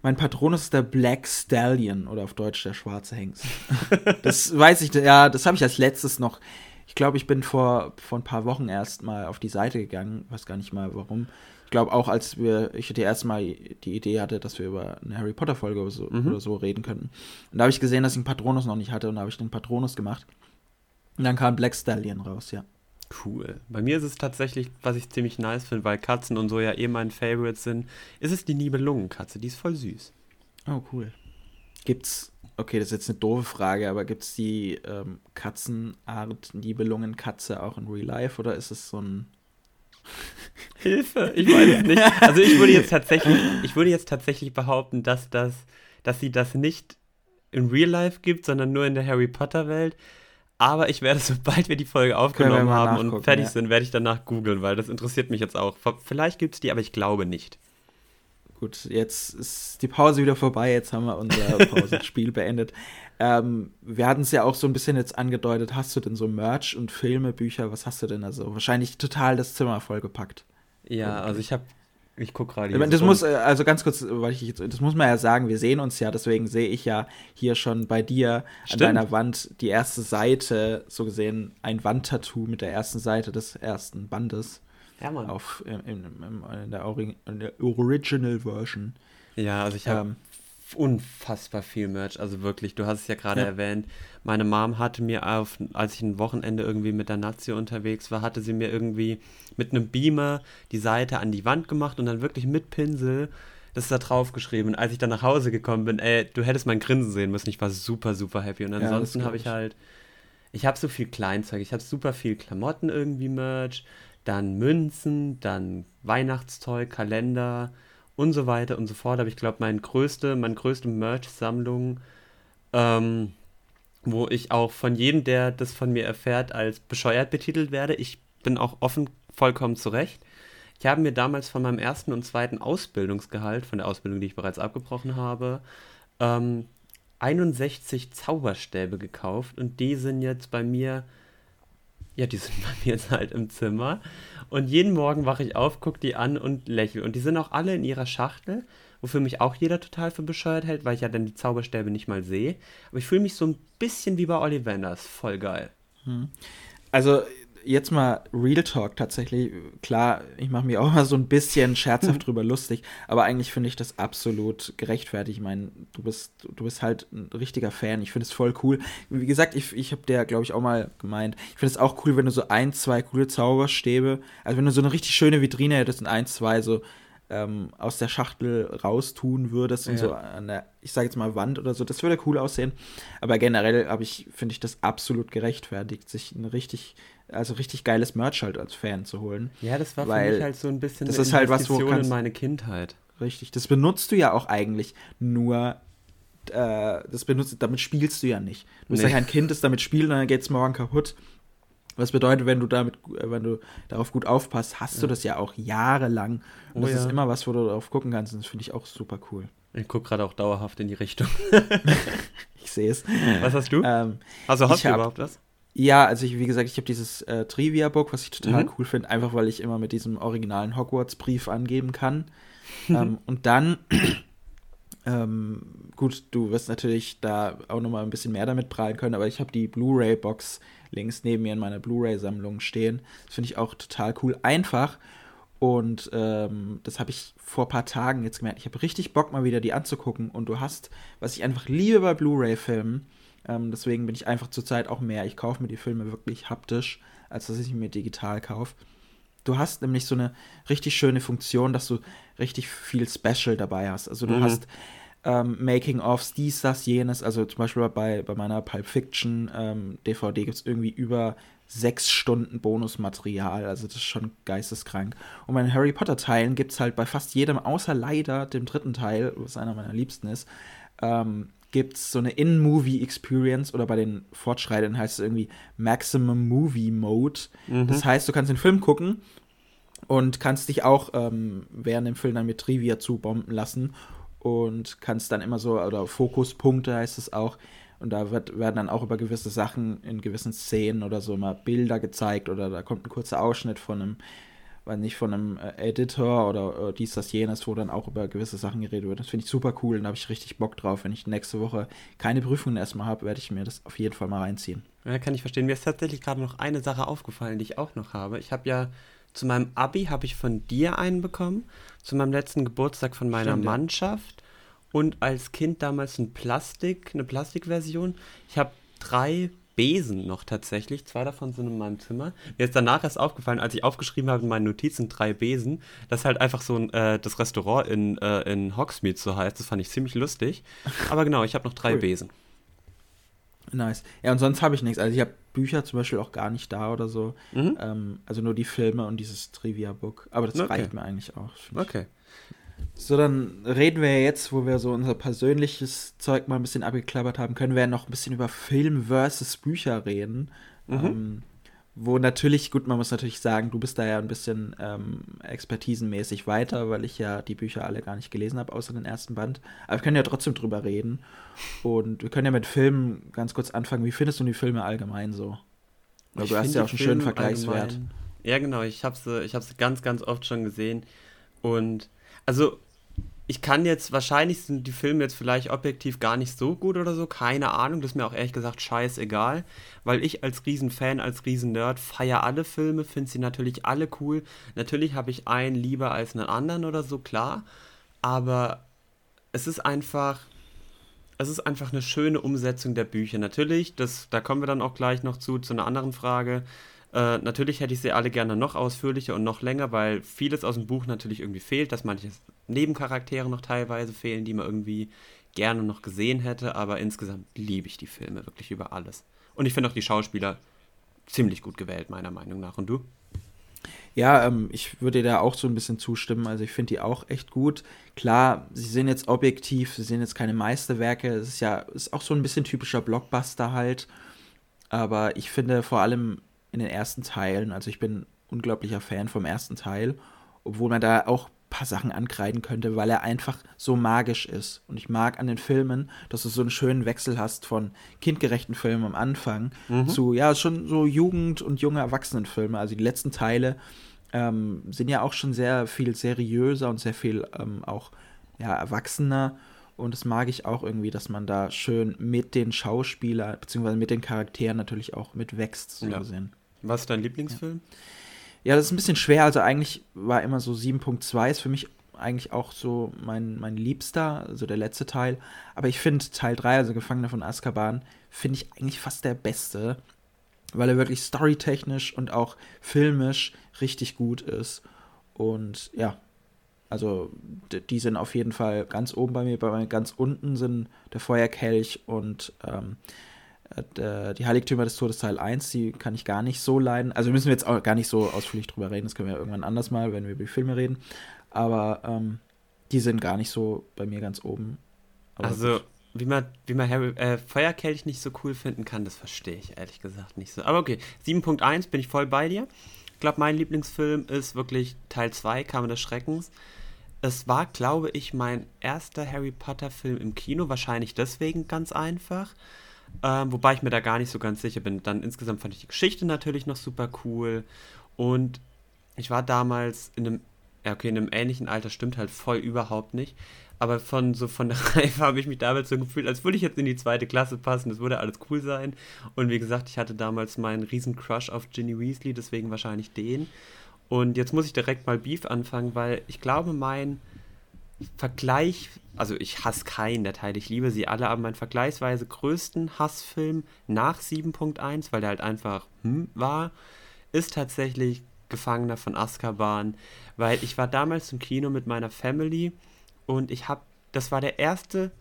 Mein Patronus ist der Black Stallion oder auf Deutsch der schwarze Hengst. das weiß ich, ja, das habe ich als letztes noch. Ich glaube, ich bin vor, vor ein paar Wochen erst mal auf die Seite gegangen, weiß gar nicht mal warum. Ich glaube auch, als wir, ich die erste Mal die Idee hatte, dass wir über eine Harry Potter Folge oder so, Mhm. oder so reden könnten. Und da habe ich gesehen, dass ich einen Patronus noch nicht hatte und da habe ich den Patronus gemacht. Und dann kam Black Stallion raus, ja. Cool. Bei mir ist es tatsächlich, was ich ziemlich nice finde, weil Katzen und so ja eh mein Favorite sind, ist es die Nibelungenkatze. Die ist voll süß. Oh, cool. Gibt's, okay, das ist jetzt eine doofe Frage, aber gibt's die ähm, Katzenart Nibelungenkatze auch in Real Life oder ist es so ein. Hilfe, ich weiß es nicht. Also ich würde jetzt tatsächlich, ich würde jetzt tatsächlich behaupten, dass das, dass sie das nicht in Real Life gibt, sondern nur in der Harry Potter Welt. Aber ich werde, sobald wir die Folge aufgenommen haben und fertig ja. sind, werde ich danach googeln, weil das interessiert mich jetzt auch. Vielleicht gibt es die, aber ich glaube nicht. Gut, jetzt ist die Pause wieder vorbei, jetzt haben wir unser Pausenspiel beendet. Ähm, wir hatten es ja auch so ein bisschen jetzt angedeutet, hast du denn so Merch und Filme, Bücher, was hast du denn also? Wahrscheinlich total das Zimmer vollgepackt. Ja, also ich habe, ich gucke gerade. Ich hier meine, das muss, äh, also ganz kurz, weil ich jetzt, das muss man ja sagen, wir sehen uns ja, deswegen sehe ich ja hier schon bei dir Stimmt. an deiner Wand die erste Seite, so gesehen ein Wandtattoo mit der ersten Seite des ersten Bandes Ja, Mann. auf in, in, in, der, in der Original Version. Ja, also ich habe Ähm, unfassbar viel Merch. Also wirklich, du hast es ja gerade Ja. erwähnt. Meine Mom hatte mir auf, als ich ein Wochenende irgendwie mit der Nazi unterwegs war, hatte sie mir irgendwie mit einem Beamer die Seite an die Wand gemacht und dann wirklich mit Pinsel das da drauf geschrieben. Und als ich dann nach Hause gekommen bin, ey, du hättest mein Grinsen sehen müssen. Ich war super, super happy. Und ansonsten glaub habe ich ich. halt, ich habe so viel Kleinzeug. Ich habe super viel Klamotten irgendwie Merch, dann Münzen, dann Weihnachtszeug, Kalender und so weiter und so fort. Aber ich glaube, mein größte, meine größte Merch-Sammlung, ähm, wo ich auch von jedem, der das von mir erfährt, als bescheuert betitelt werde. Ich bin auch offen vollkommen zurecht. Ich habe mir damals von meinem ersten und zweiten Ausbildungsgehalt, von der Ausbildung, die ich bereits abgebrochen habe, ähm, 61 Zauberstäbe gekauft und die sind jetzt bei mir, ja, die sind bei mir jetzt halt im Zimmer. Und jeden Morgen wache ich auf, gucke die an und lächle. Und die sind auch alle in ihrer Schachtel, wofür mich auch jeder total für bescheuert hält, weil ich ja dann die Zauberstäbe nicht mal sehe. Aber ich fühle mich so ein bisschen wie bei Ollivanders. Voll geil. Also jetzt mal Real Talk tatsächlich. Klar, ich mache mir auch mal so ein bisschen scherzhaft drüber lustig, aber eigentlich finde ich das absolut gerechtfertigt. Ich meine, du bist, du bist halt ein richtiger Fan. Ich finde es voll cool. Wie gesagt, ich, ich habe der, glaube ich, auch mal gemeint. Ich finde es auch cool, wenn du so ein, zwei coole Zauberstäbe, also wenn du so eine richtig schöne Vitrine hättest und ein, zwei so ähm, aus der Schachtel raustun würdest und Ja. so an der, ich sage jetzt mal Wand oder so, das würde cool aussehen. Aber generell habe ich, finde ich das absolut gerechtfertigt, sich ein richtig, also richtig geiles Merch halt als Fan zu holen. Ja, das war für Weil mich halt so ein bisschen das eine ist halt was, wo Investition in kannst- meine Kindheit. Richtig. Das benutzt du ja auch eigentlich nur. Äh, das benutzt, damit spielst du ja nicht. Du bist Nee. ja kein Kind, das damit spielt und dann geht es morgen kaputt. Was bedeutet, wenn du damit, äh, wenn du darauf gut aufpasst, hast du das ja auch jahrelang. Und Oh das ist ja. immer was, wo du darauf gucken kannst. Und das finde ich auch super cool. Ich gucke gerade auch dauerhaft in die Richtung. Ich sehe es. Was hast du? Ähm, also hast du hab- überhaupt was? Ja, also ich, wie gesagt, ich habe dieses äh, Trivia-Book, was ich total Mhm. cool finde, einfach weil ich immer mit diesem originalen Hogwarts-Brief angeben kann. ähm, und dann, ähm, gut, du wirst natürlich da auch nochmal ein bisschen mehr damit prallen können, aber ich habe die Blu-ray-Box links neben mir in meiner Blu-ray-Sammlung stehen. Das finde ich auch total cool. Einfach. Und ähm, das habe ich vor ein paar Tagen jetzt gemerkt. Ich habe richtig Bock, mal wieder die anzugucken. Und du hast, was ich einfach liebe bei Blu-ray-Filmen, ähm, deswegen bin ich einfach zurzeit auch mehr. Ich kaufe mir die Filme wirklich haptisch, als dass ich mir digital kaufe. Du hast nämlich so eine richtig schöne Funktion, dass du richtig viel Special dabei hast. Also du Mhm. hast ähm, Making-ofs, dies, das, jenes. Also zum Beispiel bei, bei meiner Pulp Fiction ähm, DVD gibt es irgendwie über sechs Stunden Bonusmaterial. Also das ist schon geisteskrank. Und bei den Harry Potter-Teilen gibt es halt bei fast jedem, außer leider dem dritten Teil, was einer meiner liebsten ist, ähm, gibt es so eine In-Movie-Experience oder bei den Fortschreitenden heißt es irgendwie Maximum Movie Mode. Mhm. Das heißt, du kannst den Film gucken und kannst dich auch ähm, während dem Film dann mit Trivia zubomben lassen und kannst dann immer so, oder Fokuspunkte heißt es auch, und da wird, werden dann auch über gewisse Sachen in gewissen Szenen oder so mal Bilder gezeigt oder da kommt ein kurzer Ausschnitt von einem, weiß nicht, von einem äh, Editor oder äh, dies, das, jenes, wo dann auch über gewisse Sachen geredet wird. Das finde ich super cool und da habe ich richtig Bock drauf. Wenn ich nächste Woche keine Prüfungen erstmal habe, werde ich mir das auf jeden Fall mal reinziehen. Ja, kann ich verstehen. Mir ist tatsächlich gerade noch eine Sache aufgefallen, die ich auch noch habe. Ich habe ja zu meinem Abi habe ich von dir einen bekommen, zu meinem letzten Geburtstag von meiner Stimmt. Mannschaft und als Kind damals ein Plastik, eine Plastikversion. Ich habe drei Besen noch tatsächlich, zwei davon sind in meinem Zimmer. Mir ist danach erst aufgefallen, als ich aufgeschrieben habe in meinen Notizen drei Besen, dass halt einfach so ein, äh, das Restaurant in, äh, in Hogsmeade so heißt. Das fand ich ziemlich lustig. Aber genau, ich habe noch drei Cool. Besen. Nice. Ja, und sonst habe ich nichts. Also ich habe Bücher zum Beispiel auch gar nicht da oder so. Mhm. Ähm, also nur die Filme und dieses Trivia-Book. Aber das Okay. reicht mir eigentlich auch. Okay. So, dann reden wir jetzt, wo wir so unser persönliches Zeug mal ein bisschen abgeklappert haben, können wir ja noch ein bisschen über Film versus Bücher reden. Mhm. Ähm, wo natürlich, gut, man muss natürlich sagen, du bist da ja ein bisschen ähm, expertisenmäßig weiter, weil ich ja die Bücher alle gar nicht gelesen habe, außer den ersten Band. Aber wir können ja trotzdem drüber reden. Und wir können ja mit Filmen ganz kurz anfangen. Wie findest du die Filme allgemein so? Weil Ich du hast ja auch einen schönen Filme Vergleichswert. allgemein- Ja, genau. Ich habe sie, ich hab sie ganz, ganz oft schon gesehen. Und also, ich kann jetzt, wahrscheinlich sind die Filme jetzt vielleicht objektiv gar nicht so gut oder so. Keine Ahnung. Das ist mir auch ehrlich gesagt scheißegal. Weil ich als Riesenfan, als Riesennerd feiere alle Filme, finde sie natürlich alle cool. Natürlich habe ich einen lieber als einen anderen oder so, klar. Aber es ist einfach es ist einfach eine schöne Umsetzung der Bücher. Natürlich, das, da kommen wir dann auch gleich noch zu, zu einer anderen Frage. Äh, natürlich hätte ich sie alle gerne noch ausführlicher und noch länger, weil vieles aus dem Buch natürlich irgendwie fehlt, dass manche Nebencharaktere noch teilweise fehlen, die man irgendwie gerne noch gesehen hätte, aber insgesamt liebe ich die Filme wirklich über alles. Und ich finde auch die Schauspieler ziemlich gut gewählt, meiner Meinung nach. Und du? Ja, ähm, ich würde da auch so ein bisschen zustimmen. Also ich finde die auch echt gut. Klar, sie sind jetzt objektiv, sie sind jetzt keine Meisterwerke. Es ist ja ist auch so ein bisschen typischer Blockbuster halt. Aber ich finde vor allem in den ersten Teilen, also ich bin unglaublicher Fan vom ersten Teil, obwohl man da auch paar Sachen ankreiden könnte, weil er einfach so magisch ist. Und ich mag an den Filmen, dass du so einen schönen Wechsel hast von kindgerechten Filmen am Anfang mhm. zu, ja, schon so Jugend- und junge Erwachsenenfilme. Also die letzten Teile ähm, sind ja auch schon sehr viel seriöser und sehr viel ähm, auch ja, erwachsener. Und das mag ich auch irgendwie, dass man da schön mit den Schauspielern, beziehungsweise mit den Charakteren natürlich auch mitwächst, so ja. gesehen. Was ist dein Lieblingsfilm? Ja. Ja, das ist ein bisschen schwer. Also eigentlich war immer so 7.2 ist für mich eigentlich auch so mein, mein Liebster, also der letzte Teil. Aber ich finde Teil 3, also Gefangener von Azkaban, finde ich eigentlich fast der beste, weil er wirklich storytechnisch und auch filmisch richtig gut ist. Und ja, also die sind auf jeden Fall ganz oben bei mir. Bei mir ganz unten sind der Feuerkelch und ähm, äh, die Heiligtümer des Todes Teil 1, die kann ich gar nicht so leiden. Also müssen wir jetzt auch gar nicht so ausführlich drüber reden, das können wir ja irgendwann anders mal, wenn wir über die Filme reden. Aber ähm, die sind gar nicht so bei mir ganz oben. Aber also, wie man, wie man Harry, äh, Feuerkelch nicht so cool finden kann, das verstehe ich ehrlich gesagt nicht so. Aber okay, 7.1 bin ich voll bei dir. Ich glaube, mein Lieblingsfilm ist wirklich Teil 2, Kammer des Schreckens. Es war, glaube ich, mein erster Harry Potter-Film im Kino, wahrscheinlich deswegen ganz einfach. Ähm, wobei ich mir da gar nicht so ganz sicher bin. Dann insgesamt fand ich die Geschichte natürlich noch super cool. Und ich war damals in einem, okay, in einem ähnlichen Alter stimmt halt voll überhaupt nicht. Aber von so von der Reife habe ich mich damals so gefühlt, als würde ich jetzt in die zweite Klasse passen. Das würde alles cool sein. Und wie gesagt, ich hatte damals meinen riesen Crush auf Ginny Weasley, deswegen wahrscheinlich den. Und jetzt muss ich direkt mal Beef anfangen, weil ich glaube, mein Vergleich, also ich hasse keinen der Teile, ich liebe sie alle, aber mein vergleichsweise größten Hassfilm nach 7.1, weil der halt einfach hm war, ist tatsächlich Gefangener von Azkaban, weil ich war damals im Kino mit meiner Family und ich habe, das war der erste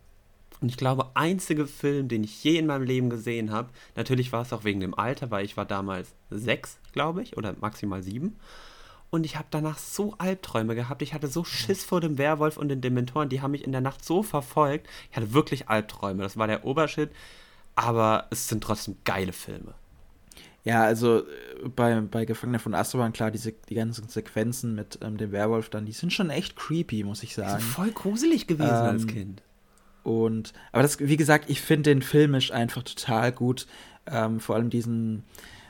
und ich glaube einzige Film, den ich je in meinem Leben gesehen habe. Natürlich war es auch wegen dem Alter, weil ich war damals sechs, glaube ich, oder maximal sieben. Und ich habe danach so Albträume gehabt. Ich hatte so Schiss vor dem Werwolf und den Dementoren. Die haben mich in der Nacht so verfolgt. Ich hatte wirklich Albträume. Das war der Obershit. Aber es sind trotzdem geile Filme. Ja, also äh, bei, bei Gefangener von Azkaban, klar, diese, die ganzen Sequenzen mit ähm, dem Werwolf dann, die sind schon echt creepy, muss ich sagen. Die sind voll gruselig gewesen ähm, als Kind. Und, aber das, wie gesagt, ich finde den filmisch einfach total gut. Ähm, vor allem diesen,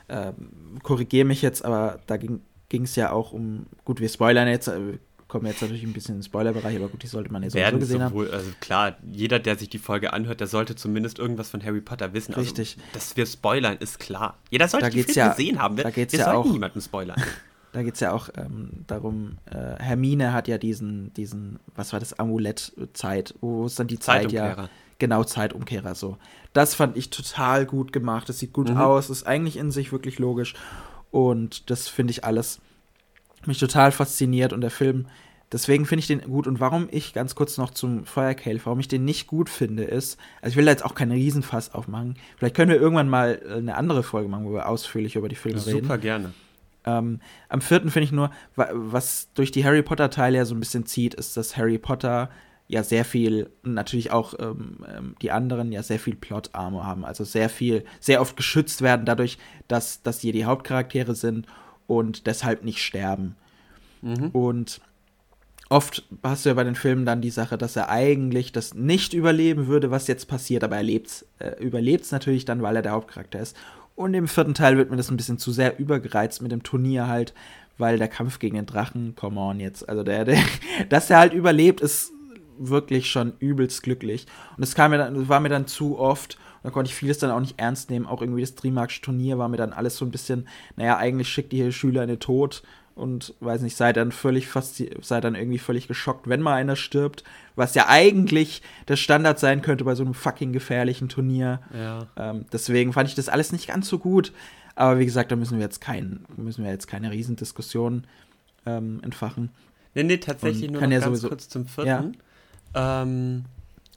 ähm, korrigiere mich jetzt, aber da ging ging es ja auch um, gut, wir spoilern jetzt, äh, kommen jetzt natürlich ein bisschen in den Spoilerbereich, aber gut, die sollte man jetzt Werden so gesehen sowohl, haben. Also klar, jeder, der sich die Folge anhört, der sollte zumindest irgendwas von Harry Potter wissen. Also, Richtig. Also, dass wir spoilern, ist klar. Jeder sollte da die Filme ja, gesehen haben. Wir, da geht's wir ja sollten auch, niemanden spoilern. Da geht es ja auch ähm, darum, äh, Hermine hat ja diesen, diesen, was war das, Amulett-Zeit, wo ist dann die Zeit ja. Genau, Zeitumkehrer so. Das fand ich total gut gemacht. Das sieht gut mhm. aus, ist eigentlich in sich wirklich logisch. Und das finde ich alles mich total fasziniert und der Film, deswegen finde ich den gut. Und warum ich ganz kurz noch zum Feuerkelch, warum ich den nicht gut finde, ist, also ich will da jetzt auch keinen Riesenfass aufmachen. Vielleicht können wir irgendwann mal äh, eine andere Folge machen, wo wir ausführlich über die Filme Super reden. Super gerne. Ähm, am vierten finde ich nur, was durch die Harry Potter-Teile ja so ein bisschen zieht, ist, dass Harry Potter ja sehr viel, natürlich auch ähm, ähm die anderen ja sehr viel Plot-Armor haben, also sehr viel, sehr oft geschützt werden dadurch, dass, dass die die Hauptcharaktere sind und deshalb nicht sterben. Mhm. Und oft hast du ja bei den Filmen dann die Sache, dass er eigentlich das nicht überleben würde, was jetzt passiert, aber er lebt äh, überlebt es natürlich dann, weil er der Hauptcharakter ist. Und im vierten Teil wird mir das ein bisschen zu sehr übergereizt mit dem Turnier halt, weil der Kampf gegen den Drachen, come on jetzt, also der, der dass er halt überlebt, ist wirklich schon übelst glücklich. Und es kam mir dann, war mir dann zu oft da konnte ich vieles dann auch nicht ernst nehmen. Auch irgendwie das Trimark-Turnier war mir dann alles so ein bisschen, naja, eigentlich schickt ihr Schüler in den Tod. und weiß nicht, sei dann völlig fast, sei dann irgendwie völlig geschockt, wenn mal einer stirbt, was ja eigentlich der Standard sein könnte bei so einem fucking gefährlichen Turnier. Ja. Ähm, deswegen fand ich das alles nicht ganz so gut. Aber wie gesagt, da müssen wir jetzt kein, müssen wir jetzt keine Riesendiskussion ähm, entfachen. Nee, nee, tatsächlich Und nur kann noch ja ganz sowieso- kurz zum vierten. Ähm,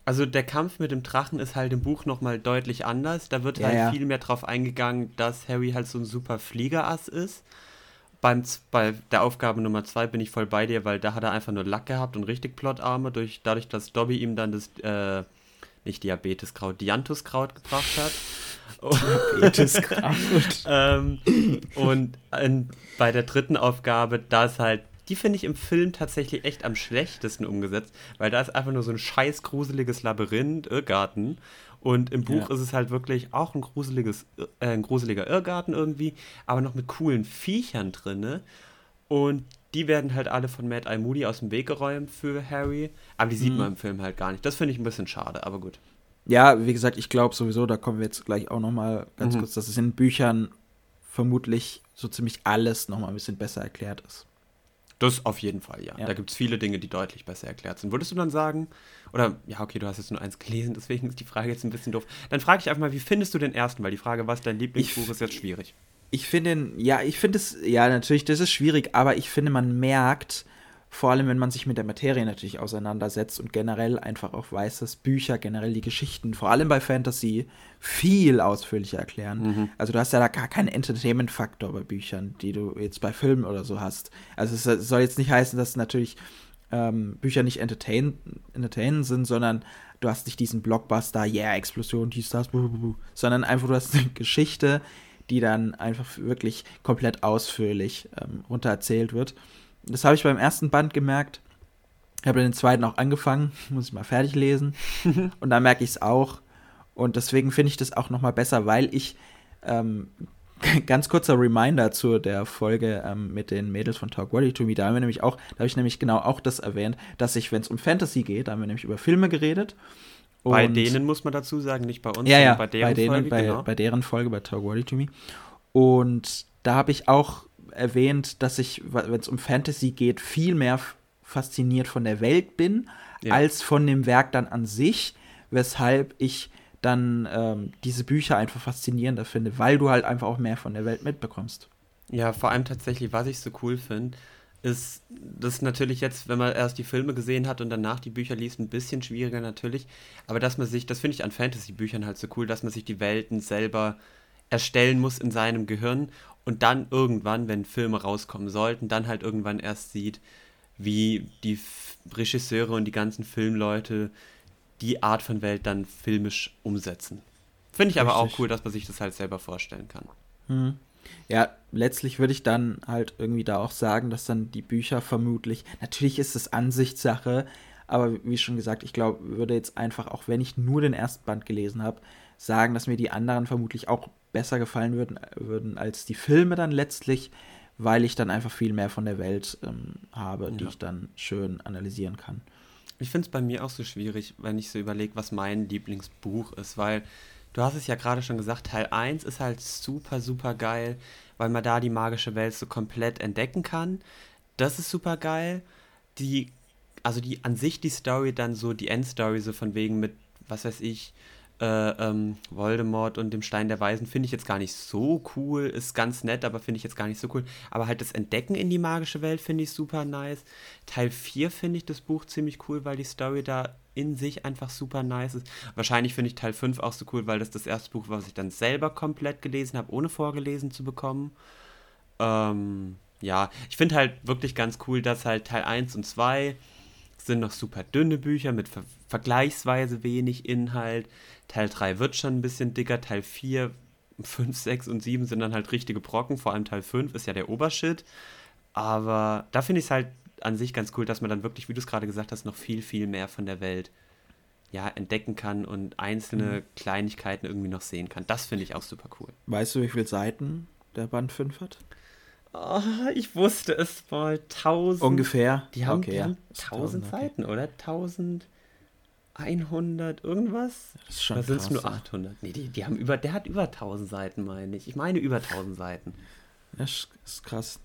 also der Kampf mit dem Drachen ist halt im Buch nochmal deutlich anders. Da wird Ja, halt ja. viel mehr drauf eingegangen, dass Harry halt so ein super Fliegerass ist. Beim, bei der Aufgabe Nummer zwei bin ich voll bei dir, weil da hat er einfach nur Lack gehabt und richtig Plotarme, durch, dadurch, dass Dobby ihm dann das, äh, nicht Diabeteskraut, Dianthuskraut gebracht hat. ähm, und in, bei der dritten Aufgabe, da ist halt, die finde ich im Film tatsächlich echt am schlechtesten umgesetzt, weil da ist einfach nur so ein scheiß gruseliges Labyrinth, Irrgarten. Und im Buch Ja. ist es halt wirklich auch ein gruseliges, äh, ein gruseliger Irrgarten irgendwie, aber noch mit coolen Viechern drinne. Und die werden halt alle von Mad Eye Moody aus dem Weg geräumt für Harry. Aber die sieht Mhm. man im Film halt gar nicht. Das finde ich ein bisschen schade, aber gut. Ja, wie gesagt, ich glaube sowieso, da kommen wir jetzt gleich auch noch mal ganz Mhm. kurz, dass es in Büchern vermutlich so ziemlich alles noch mal ein bisschen besser erklärt ist. Das auf jeden Fall, ja. Ja. Da gibt es viele Dinge, die deutlich besser erklärt sind. Würdest du dann sagen, oder ja, okay, du hast jetzt nur eins gelesen, deswegen ist die Frage jetzt ein bisschen doof. Dann frage ich einfach mal, wie findest du den ersten? Weil die Frage, was dein Lieblingsbuch Ich- ist, jetzt schwierig. Ich finde, ja, ich finde es, ja, natürlich, das ist schwierig, aber ich finde, man merkt, vor allem wenn man sich mit der Materie natürlich auseinandersetzt und generell einfach auch weiß, dass Bücher, generell die Geschichten, vor allem bei Fantasy, viel ausführlicher erklären. Mhm. Also du hast ja da gar keinen Entertainment-Faktor bei Büchern, die du jetzt bei Filmen oder so hast. Also es soll jetzt nicht heißen, dass natürlich ähm, Bücher nicht entertain, entertainen sind, sondern du hast nicht diesen Blockbuster, yeah, Explosion, dies, das, buh, buh, buh, sondern einfach du hast eine Geschichte, die dann einfach wirklich komplett ausführlich ähm, runtererzählt wird. Das habe ich beim ersten Band gemerkt. Ich habe den zweiten auch angefangen, muss ich mal fertig lesen. und da merke ich es auch. Und deswegen finde ich das auch noch mal besser, weil ich ähm, ganz kurzer Reminder zu der Folge ähm, mit den Mädels von Talk Worthy to Me. Da haben wir nämlich auch, da habe ich nämlich genau auch das erwähnt, dass ich, wenn es um Fantasy geht, da haben wir nämlich über Filme geredet. bei denen muss man dazu sagen, nicht bei uns, ja, sondern ja, bei bei, deren denen, Folge, bei, genau. bei deren Folge, bei Talk Worthy to Me. Und da habe ich auch erwähnt, dass ich, wenn es um Fantasy geht, viel mehr fasziniert von der Welt bin, Ja. als von dem Werk dann an sich, weshalb ich dann ähm, diese Bücher einfach faszinierender finde, weil du halt einfach auch mehr von der Welt mitbekommst. Ja, vor allem tatsächlich, was ich so cool finde, ist das natürlich jetzt, wenn man erst die Filme gesehen hat und danach die Bücher liest, ein bisschen schwieriger natürlich. Aber dass man sich, das finde ich an Fantasy-Büchern halt so cool, dass man sich die Welten selber erstellen muss in seinem Gehirn und dann irgendwann, wenn Filme rauskommen sollten, dann halt irgendwann erst sieht, wie die F Regisseure und die ganzen Filmleute die Art von Welt dann filmisch umsetzen. Finde ich aber auch Richtig. cool, dass man sich das halt selber vorstellen kann. Hm. Ja, letztlich würde ich dann halt irgendwie da auch sagen, dass dann die Bücher vermutlich, natürlich ist es Ansichtssache, aber wie schon gesagt, ich glaube, würde jetzt einfach, auch wenn ich nur den ersten Band gelesen habe, sagen, dass mir die anderen vermutlich auch besser gefallen würden, würden als die Filme dann letztlich, weil ich dann einfach viel mehr von der Welt ähm, habe, die Ja. ich dann schön analysieren kann. Ich finde es bei mir auch so schwierig, wenn ich so überlege, was mein Lieblingsbuch ist, weil du hast es ja gerade schon gesagt, Teil 1 ist halt super, super geil, weil man da die magische Welt so komplett entdecken kann. Das ist super geil. Die, also die an sich die Story, dann so die Endstory, so von wegen mit, was weiß ich, äh, ähm, Voldemort und dem Stein der Weisen, finde ich jetzt gar nicht so cool. Ist ganz nett, aber finde ich jetzt gar nicht so cool. Aber halt das Entdecken in die magische Welt finde ich super nice. Teil 4 finde ich das Buch ziemlich cool, weil die Story da in sich einfach super nice ist. Wahrscheinlich finde ich Teil 5 auch so cool, weil das das erste Buch was ich dann selber komplett gelesen habe, ohne vorgelesen zu bekommen. Ähm, ja, ich finde halt wirklich ganz cool, dass halt Teil 1 und 2 sind noch super dünne Bücher mit ver vergleichsweise wenig Inhalt. Teil 3 wird schon ein bisschen dicker. Teil 4, 5, 6 und 7 sind dann halt richtige Brocken. Vor allem Teil 5 ist ja der Obershit. Aber da finde ich es halt an sich ganz cool, dass man dann wirklich, wie du es gerade gesagt hast, noch viel, viel mehr von der Welt ja, entdecken kann und einzelne Kleinigkeiten irgendwie noch sehen kann. Das finde ich auch super cool. Weißt du, wie viele Seiten der Band 5 hat? Oh, ich wusste es mal. 1000. Ungefähr. Die haben, okay, die ja. haben Das ist 1000 okay. Seiten, oder? 1100 irgendwas? Das ist schon Oder sind es nur ja. 800? Nee, die, die haben über, der hat über 1000 Seiten, meine ich. Ich meine über 1000 Seiten. Das ist krass.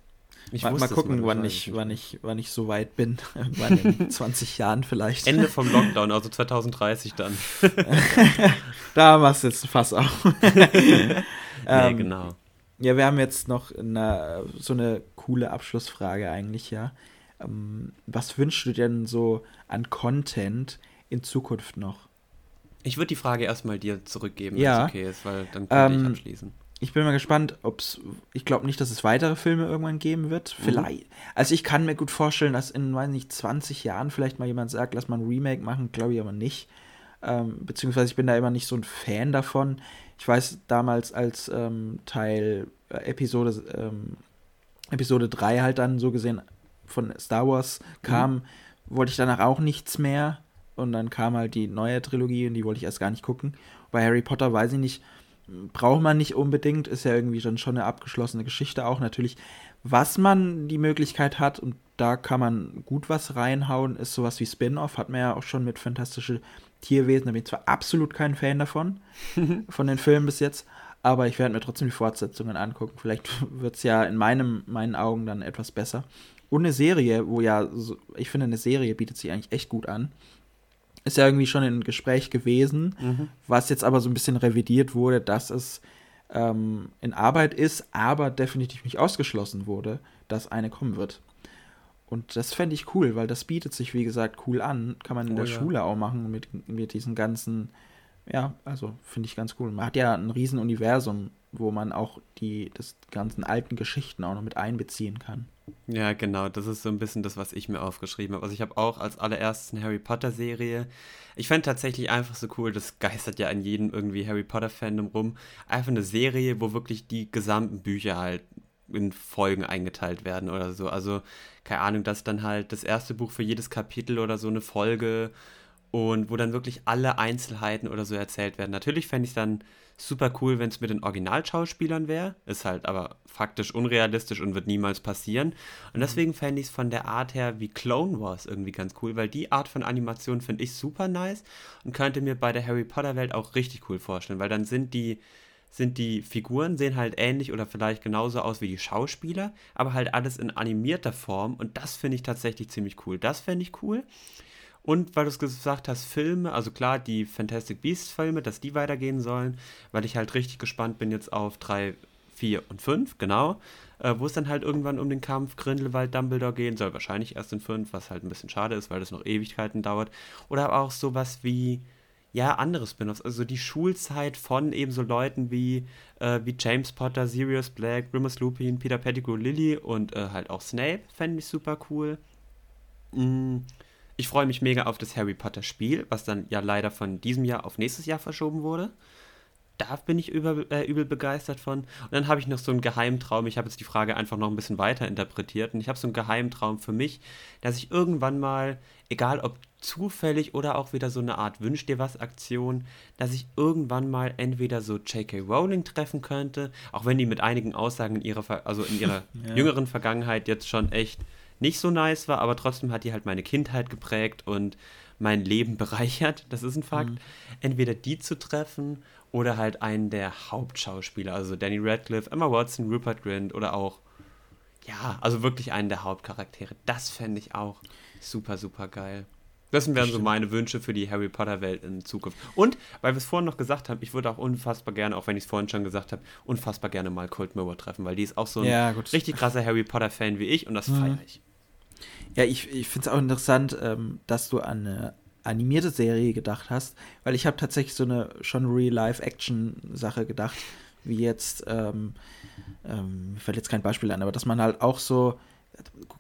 Ich mal, mal gucken, wann ich, wann, ich, wann ich so weit bin. Irgendwann in 20 Jahren vielleicht. Ende vom Lockdown, also 2030 dann. da machst du jetzt fast auch. nee, ähm, genau. Ja, wir haben jetzt noch eine, so eine coole Abschlussfrage eigentlich, ja. Ähm, was wünschst du denn so an Content in Zukunft noch? Ich würde die Frage erstmal dir zurückgeben, ja. wenn es okay ist, weil dann könnte ähm, ich abschließen. Ich bin mal gespannt, ob es. Ich glaube nicht, dass es weitere Filme irgendwann geben wird. Mhm. Vielleicht. Also ich kann mir gut vorstellen, dass in, weiß nicht, 20 Jahren vielleicht mal jemand sagt, lass mal ein Remake machen, glaube ich aber nicht. Ähm, beziehungsweise ich bin da immer nicht so ein Fan davon. Ich weiß damals, als ähm, Teil äh, Episode, ähm, Episode 3 halt dann so gesehen von Star Wars kam, mhm. wollte ich danach auch nichts mehr. Und dann kam halt die neue Trilogie und die wollte ich erst gar nicht gucken. Bei Harry Potter weiß ich nicht, braucht man nicht unbedingt, ist ja irgendwie dann schon eine abgeschlossene Geschichte auch natürlich. Was man die Möglichkeit hat, und da kann man gut was reinhauen, ist sowas wie Spin-off, hat man ja auch schon mit fantastische Tierwesen, da bin ich zwar absolut kein Fan davon, von den Filmen bis jetzt, aber ich werde mir trotzdem die Fortsetzungen angucken. Vielleicht wird es ja in meinem, meinen Augen dann etwas besser. Und eine Serie, wo ja, ich finde, eine Serie bietet sich eigentlich echt gut an ist ja irgendwie schon in Gespräch gewesen, mhm. was jetzt aber so ein bisschen revidiert wurde, dass es ähm, in Arbeit ist, aber definitiv nicht ausgeschlossen wurde, dass eine kommen wird. Und das fände ich cool, weil das bietet sich, wie gesagt, cool an. Kann man in oh, der ja. Schule auch machen mit, mit diesen ganzen, ja, also finde ich ganz cool. Man hat ja ein Riesenuniversum, wo man auch die das ganzen alten Geschichten auch noch mit einbeziehen kann. Ja, genau, das ist so ein bisschen das, was ich mir aufgeschrieben habe. Also ich habe auch als allererstes eine Harry Potter Serie. Ich fände tatsächlich einfach so cool, das geistert ja an jedem irgendwie Harry Potter Fandom rum. Einfach eine Serie, wo wirklich die gesamten Bücher halt in Folgen eingeteilt werden oder so. Also keine Ahnung, dass dann halt das erste Buch für jedes Kapitel oder so eine Folge und wo dann wirklich alle Einzelheiten oder so erzählt werden. Natürlich fände ich es dann super cool, wenn es mit den Originalschauspielern wäre. Ist halt aber faktisch unrealistisch und wird niemals passieren. Und mhm. deswegen fände ich es von der Art her wie Clone Wars irgendwie ganz cool, weil die Art von Animation finde ich super nice und könnte mir bei der Harry Potter Welt auch richtig cool vorstellen, weil dann sind die sind die Figuren, sehen halt ähnlich oder vielleicht genauso aus wie die Schauspieler, aber halt alles in animierter Form und das finde ich tatsächlich ziemlich cool. Das fände ich cool. Und weil du es gesagt hast, Filme, also klar, die Fantastic Beasts Filme, dass die weitergehen sollen, weil ich halt richtig gespannt bin jetzt auf 3, 4 und 5, genau. Äh, wo es dann halt irgendwann um den Kampf Grindelwald Dumbledore gehen soll. Wahrscheinlich erst in 5, was halt ein bisschen schade ist, weil das noch Ewigkeiten dauert. Oder auch sowas wie, ja, andere Spin-offs. Also die Schulzeit von eben so Leuten wie, äh, wie James Potter, Sirius Black, Remus Lupin, Peter Pettigrew, Lily und äh, halt auch Snape fände ich super cool. Mm ich freue mich mega auf das Harry Potter Spiel, was dann ja leider von diesem Jahr auf nächstes Jahr verschoben wurde. Da bin ich über, äh, übel begeistert von. Und dann habe ich noch so einen Geheimtraum. Ich habe jetzt die Frage einfach noch ein bisschen weiter interpretiert. Und ich habe so einen Geheimtraum für mich, dass ich irgendwann mal, egal ob zufällig oder auch wieder so eine Art Wünsch dir was Aktion, dass ich irgendwann mal entweder so J.K. Rowling treffen könnte, auch wenn die mit einigen Aussagen in ihrer, also in ihrer ja. jüngeren Vergangenheit jetzt schon echt nicht so nice war, aber trotzdem hat die halt meine Kindheit geprägt und mein Leben bereichert. Das ist ein Fakt. Mhm. Entweder die zu treffen oder halt einen der Hauptschauspieler, also Danny Radcliffe, Emma Watson, Rupert Grint oder auch, ja, also wirklich einen der Hauptcharaktere. Das fände ich auch super, super geil. Das wären so meine Wünsche für die Harry Potter-Welt in Zukunft. Und, weil wir es vorhin noch gesagt haben, ich würde auch unfassbar gerne, auch wenn ich es vorhin schon gesagt habe, unfassbar gerne mal Colt Mirror treffen, weil die ist auch so ein ja, richtig krasser Harry Potter-Fan wie ich und das mhm. feiere ich. Ja, ich, ich finde es auch interessant, ähm, dass du an eine animierte Serie gedacht hast, weil ich habe tatsächlich so eine schon Real-Life-Action-Sache gedacht, wie jetzt, ähm, ähm, mir fällt jetzt kein Beispiel an, aber dass man halt auch so,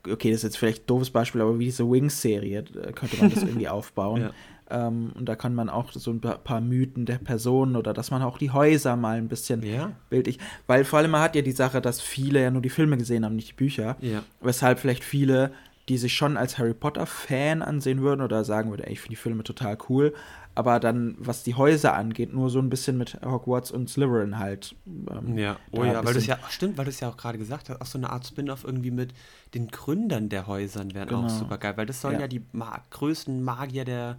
okay, das ist jetzt vielleicht ein doofes Beispiel, aber wie diese Wings-Serie, könnte man das irgendwie aufbauen. Ja. Ähm, und da kann man auch so ein paar Mythen der Personen oder dass man auch die Häuser mal ein bisschen ja. bildlich. Weil vor allem man hat ja die Sache, dass viele ja nur die Filme gesehen haben, nicht die Bücher. Ja. Weshalb vielleicht viele die sich schon als Harry Potter-Fan ansehen würden oder sagen würden, ey, ich finde die Filme total cool, aber dann, was die Häuser angeht, nur so ein bisschen mit Hogwarts und Slytherin halt. Ähm, ja, oh ja, weil du es ja, stimmt, weil du es ja auch gerade gesagt hast, auch so eine Art Spin-off irgendwie mit den Gründern der Häusern wären genau. auch super geil, weil das sollen ja, ja die ma größten Magier der,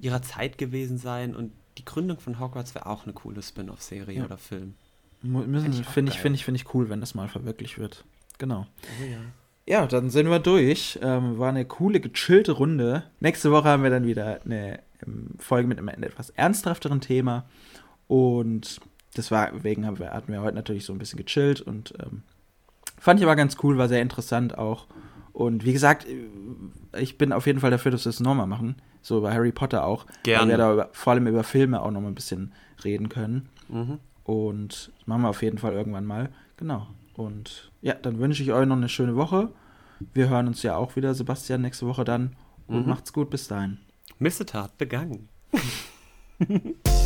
ihrer Zeit gewesen sein und die Gründung von Hogwarts wäre auch eine coole Spin-off-Serie ja. oder Film. Finde ich, finde ich, finde ich cool, wenn das mal verwirklicht wird. genau. Oh, ja. Ja, dann sind wir durch. Ähm, war eine coole, gechillte Runde. Nächste Woche haben wir dann wieder eine ähm, Folge mit einem etwas ernsthafteren Thema. Und deswegen haben wir, hatten wir heute natürlich so ein bisschen gechillt und ähm, fand ich aber ganz cool, war sehr interessant auch. Und wie gesagt, ich bin auf jeden Fall dafür, dass wir es nochmal machen. So bei Harry Potter auch. Gerne. Weil wir da über, vor allem über Filme auch nochmal ein bisschen reden können. Mhm. Und das machen wir auf jeden Fall irgendwann mal. Genau. Und ja, dann wünsche ich euch noch eine schöne Woche. Wir hören uns ja auch wieder, Sebastian, nächste Woche dann. Und mhm. macht's gut, bis dahin. Missetat begangen.